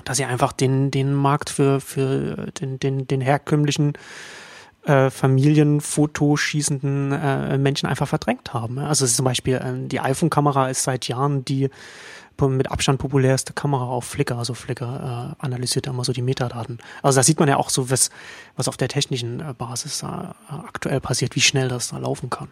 dass sie einfach den, den Markt für, für den, den, den herkömmlichen äh, Familienfotoschießenden äh, Menschen einfach verdrängt haben. Also zum Beispiel äh, die iPhone-Kamera ist seit Jahren die mit Abstand populärste Kamera auf Flickr. Also Flickr äh, analysiert immer so die Metadaten. Also da sieht man ja auch so, was, was auf der technischen äh, Basis äh, aktuell passiert, wie schnell das da laufen kann.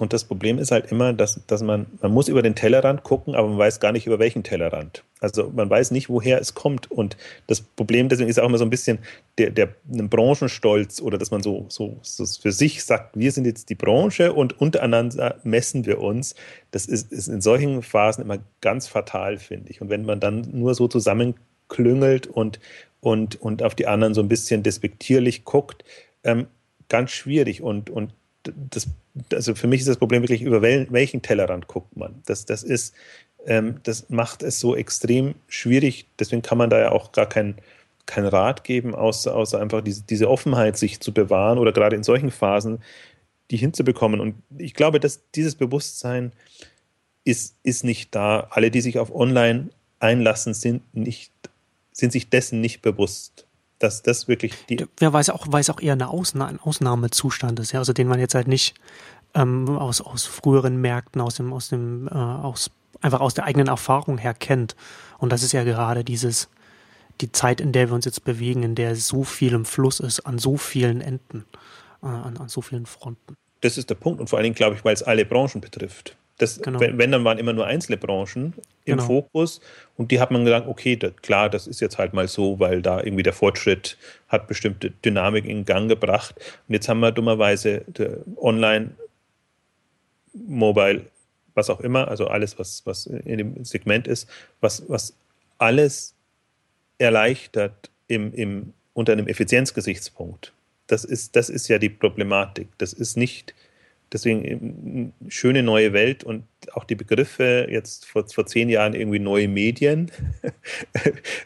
Und das Problem ist halt immer, dass, dass man, man muss über den Tellerrand gucken, aber man weiß gar nicht über welchen Tellerrand. Also man weiß nicht, woher es kommt. Und das Problem deswegen ist auch immer so ein bisschen der, der ein Branchenstolz oder dass man so, so, so für sich sagt, wir sind jetzt die Branche und untereinander messen wir uns. Das ist, ist in solchen Phasen immer ganz fatal, finde ich. Und wenn man dann nur so zusammenklüngelt und, und, und auf die anderen so ein bisschen despektierlich guckt, ähm, ganz schwierig. Und, und das, also für mich ist das Problem wirklich, über welchen Tellerrand guckt man. Das, das ist, ähm, das macht es so extrem schwierig. Deswegen kann man da ja auch gar keinen kein Rat geben, außer, außer einfach diese, diese Offenheit sich zu bewahren oder gerade in solchen Phasen die hinzubekommen. Und ich glaube, dass dieses Bewusstsein ist, ist nicht da. Alle, die sich auf Online einlassen, sind, nicht, sind sich dessen nicht bewusst dass das wirklich die. Wer weiß auch, weiß auch eher eine Ausna ein Ausnahmezustand ist, ja, also den man jetzt halt nicht ähm, aus, aus früheren Märkten, aus dem, aus dem, äh, aus, einfach aus der eigenen Erfahrung her kennt. Und das ist ja gerade dieses, die Zeit, in der wir uns jetzt bewegen, in der so viel im Fluss ist, an so vielen Enden, äh, an, an so vielen Fronten. Das ist der Punkt und vor allen Dingen, glaube ich, weil es alle Branchen betrifft. Das, genau. wenn, wenn, dann waren immer nur einzelne Branchen im genau. Fokus und die hat man gesagt, okay, das, klar, das ist jetzt halt mal so, weil da irgendwie der Fortschritt hat bestimmte Dynamik in Gang gebracht. Und jetzt haben wir dummerweise online, mobile, was auch immer, also alles, was, was in dem Segment ist, was, was alles erleichtert im, im, unter einem Effizienzgesichtspunkt. Das ist, das ist ja die Problematik. Das ist nicht Deswegen schöne neue Welt und auch die Begriffe jetzt vor, vor zehn Jahren irgendwie neue Medienwelt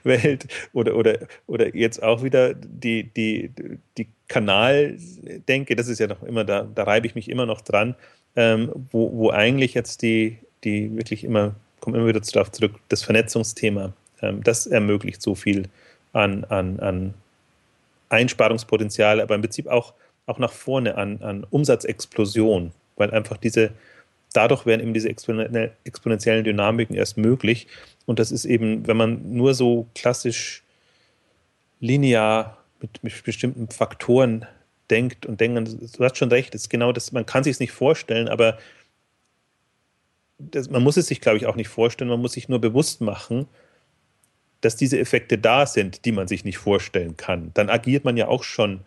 *laughs* oder, oder, oder jetzt auch wieder die, die, die Kanaldenke, das ist ja noch immer, da, da reibe ich mich immer noch dran, ähm, wo, wo eigentlich jetzt die, die wirklich immer, kommen immer wieder darauf zurück, das Vernetzungsthema, ähm, das ermöglicht so viel an, an, an Einsparungspotenzial, aber im Prinzip auch auch nach vorne an, an Umsatzexplosion, weil einfach diese, dadurch werden eben diese exponentiellen Dynamiken erst möglich. Und das ist eben, wenn man nur so klassisch linear mit, mit bestimmten Faktoren denkt und denkt, du hast schon recht, ist genau das, man kann sich es nicht vorstellen, aber das, man muss es sich, glaube ich, auch nicht vorstellen, man muss sich nur bewusst machen, dass diese Effekte da sind, die man sich nicht vorstellen kann. Dann agiert man ja auch schon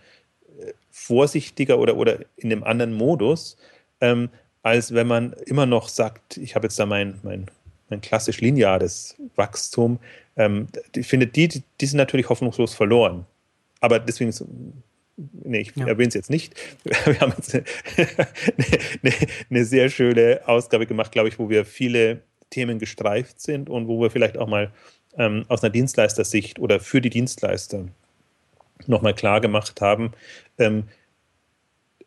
vorsichtiger oder, oder in einem anderen Modus. Ähm, als wenn man immer noch sagt, ich habe jetzt da mein, mein, mein klassisch lineares Wachstum. Ähm, ich finde, die, die sind natürlich hoffnungslos verloren. Aber deswegen nee, ich ja. erwähne es jetzt nicht. *laughs* Wir haben jetzt eine, *laughs* eine, eine, sehr schöne Ausgabe gemacht, glaube ich, wo wir viele Themen gestreift sind und wo wir vielleicht auch mal ähm, aus einer Dienstleistersicht oder für die Dienstleister nochmal klar gemacht haben, ähm,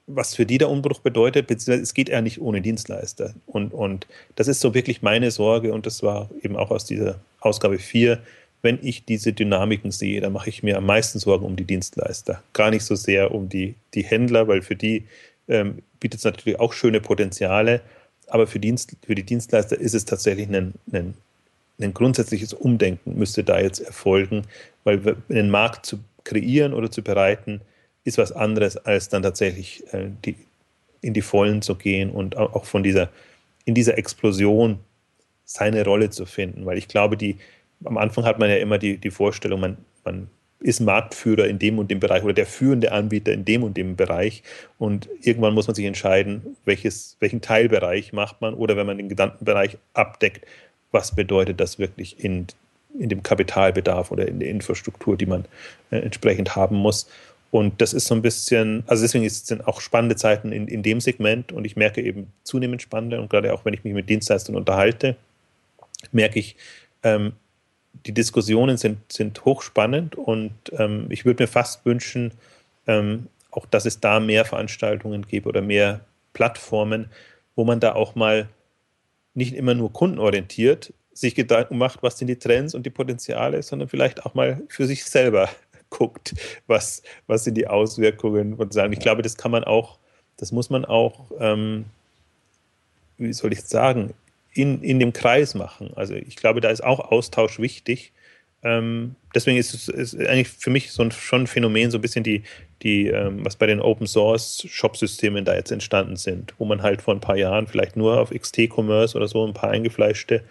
was für die der Umbruch bedeutet, beziehungsweise es geht eher nicht ohne Dienstleister. Und, und das ist so wirklich meine Sorge und das war eben auch aus dieser Ausgabe 4, wenn ich diese Dynamiken sehe, dann mache ich mir am meisten Sorgen um die Dienstleister. Gar nicht so sehr um die, die Händler, weil für die ähm, bietet es natürlich auch schöne Potenziale, aber für, Dienst, für die Dienstleister ist es tatsächlich ein, ein, ein grundsätzliches Umdenken, müsste da jetzt erfolgen, weil einen Markt zu kreieren oder zu bereiten, ist was anderes, als dann tatsächlich äh, die, in die Vollen zu gehen und auch von dieser, in dieser Explosion seine Rolle zu finden. Weil ich glaube, die, am Anfang hat man ja immer die, die Vorstellung, man, man ist Marktführer in dem und dem Bereich oder der führende Anbieter in dem und dem Bereich. Und irgendwann muss man sich entscheiden, welches, welchen Teilbereich macht man oder wenn man den gesamten Bereich abdeckt, was bedeutet das wirklich in, in dem Kapitalbedarf oder in der Infrastruktur, die man äh, entsprechend haben muss. Und das ist so ein bisschen, also deswegen sind auch spannende Zeiten in, in dem Segment. Und ich merke eben zunehmend spannende und gerade auch wenn ich mich mit Dienstleistern unterhalte, merke ich, ähm, die Diskussionen sind, sind hochspannend. Und ähm, ich würde mir fast wünschen, ähm, auch dass es da mehr Veranstaltungen gibt oder mehr Plattformen, wo man da auch mal nicht immer nur kundenorientiert sich Gedanken macht, was sind die Trends und die Potenziale, sondern vielleicht auch mal für sich selber *laughs* guckt, was, was sind die Auswirkungen und sagen. Ich glaube, das kann man auch, das muss man auch, ähm, wie soll ich sagen, in, in dem Kreis machen. Also ich glaube, da ist auch Austausch wichtig. Ähm, deswegen ist es ist eigentlich für mich so ein, schon ein Phänomen, so ein bisschen die, die ähm, was bei den Open Source Shop-Systemen da jetzt entstanden sind, wo man halt vor ein paar Jahren vielleicht nur auf XT-Commerce oder so ein paar eingefleischte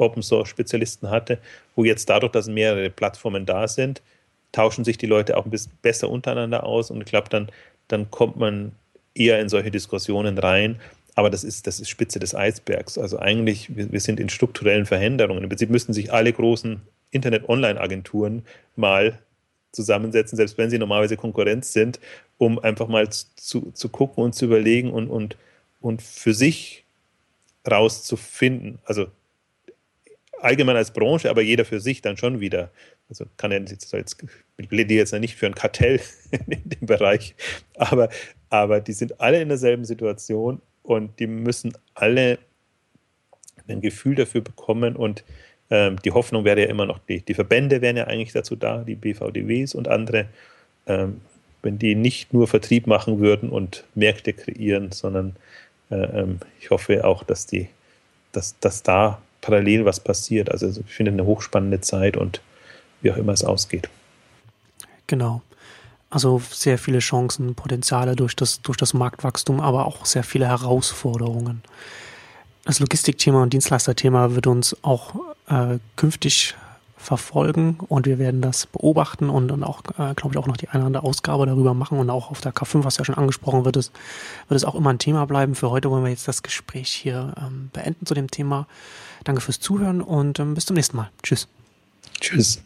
Open Source Spezialisten hatte, wo jetzt dadurch, dass mehrere Plattformen da sind, tauschen sich die Leute auch ein bisschen besser untereinander aus und ich glaube, dann, dann kommt man eher in solche Diskussionen rein aber das ist, das ist Spitze des Eisbergs. Also eigentlich, wir, wir sind in strukturellen Veränderungen. Im Prinzip müssten sich alle großen Internet-Online-Agenturen mal zusammensetzen, selbst wenn sie normalerweise Konkurrenz sind, um einfach mal zu, zu gucken und zu überlegen und, und, und für sich rauszufinden. Also allgemein als Branche, aber jeder für sich dann schon wieder. Also kann er jetzt, jetzt ich plädiere jetzt nicht für ein Kartell *laughs* in dem Bereich, aber, aber die sind alle in derselben Situation und die müssen alle ein Gefühl dafür bekommen und ähm, die Hoffnung wäre ja immer noch, die, die Verbände wären ja eigentlich dazu da, die BVDWs und andere, ähm, wenn die nicht nur Vertrieb machen würden und Märkte kreieren, sondern äh, ähm, ich hoffe auch, dass die, dass, dass da parallel was passiert. Also ich finde eine hochspannende Zeit und wie auch immer es ausgeht. Genau. Also sehr viele Chancen, Potenziale durch das, durch das Marktwachstum, aber auch sehr viele Herausforderungen. Das Logistikthema und Dienstleisterthema wird uns auch äh, künftig verfolgen und wir werden das beobachten und dann auch, äh, glaube ich, auch noch die eine oder andere Ausgabe darüber machen und auch auf der K5, was ja schon angesprochen wird, ist, wird es auch immer ein Thema bleiben. Für heute wollen wir jetzt das Gespräch hier ähm, beenden zu dem Thema. Danke fürs Zuhören und ähm, bis zum nächsten Mal. Tschüss. Tschüss.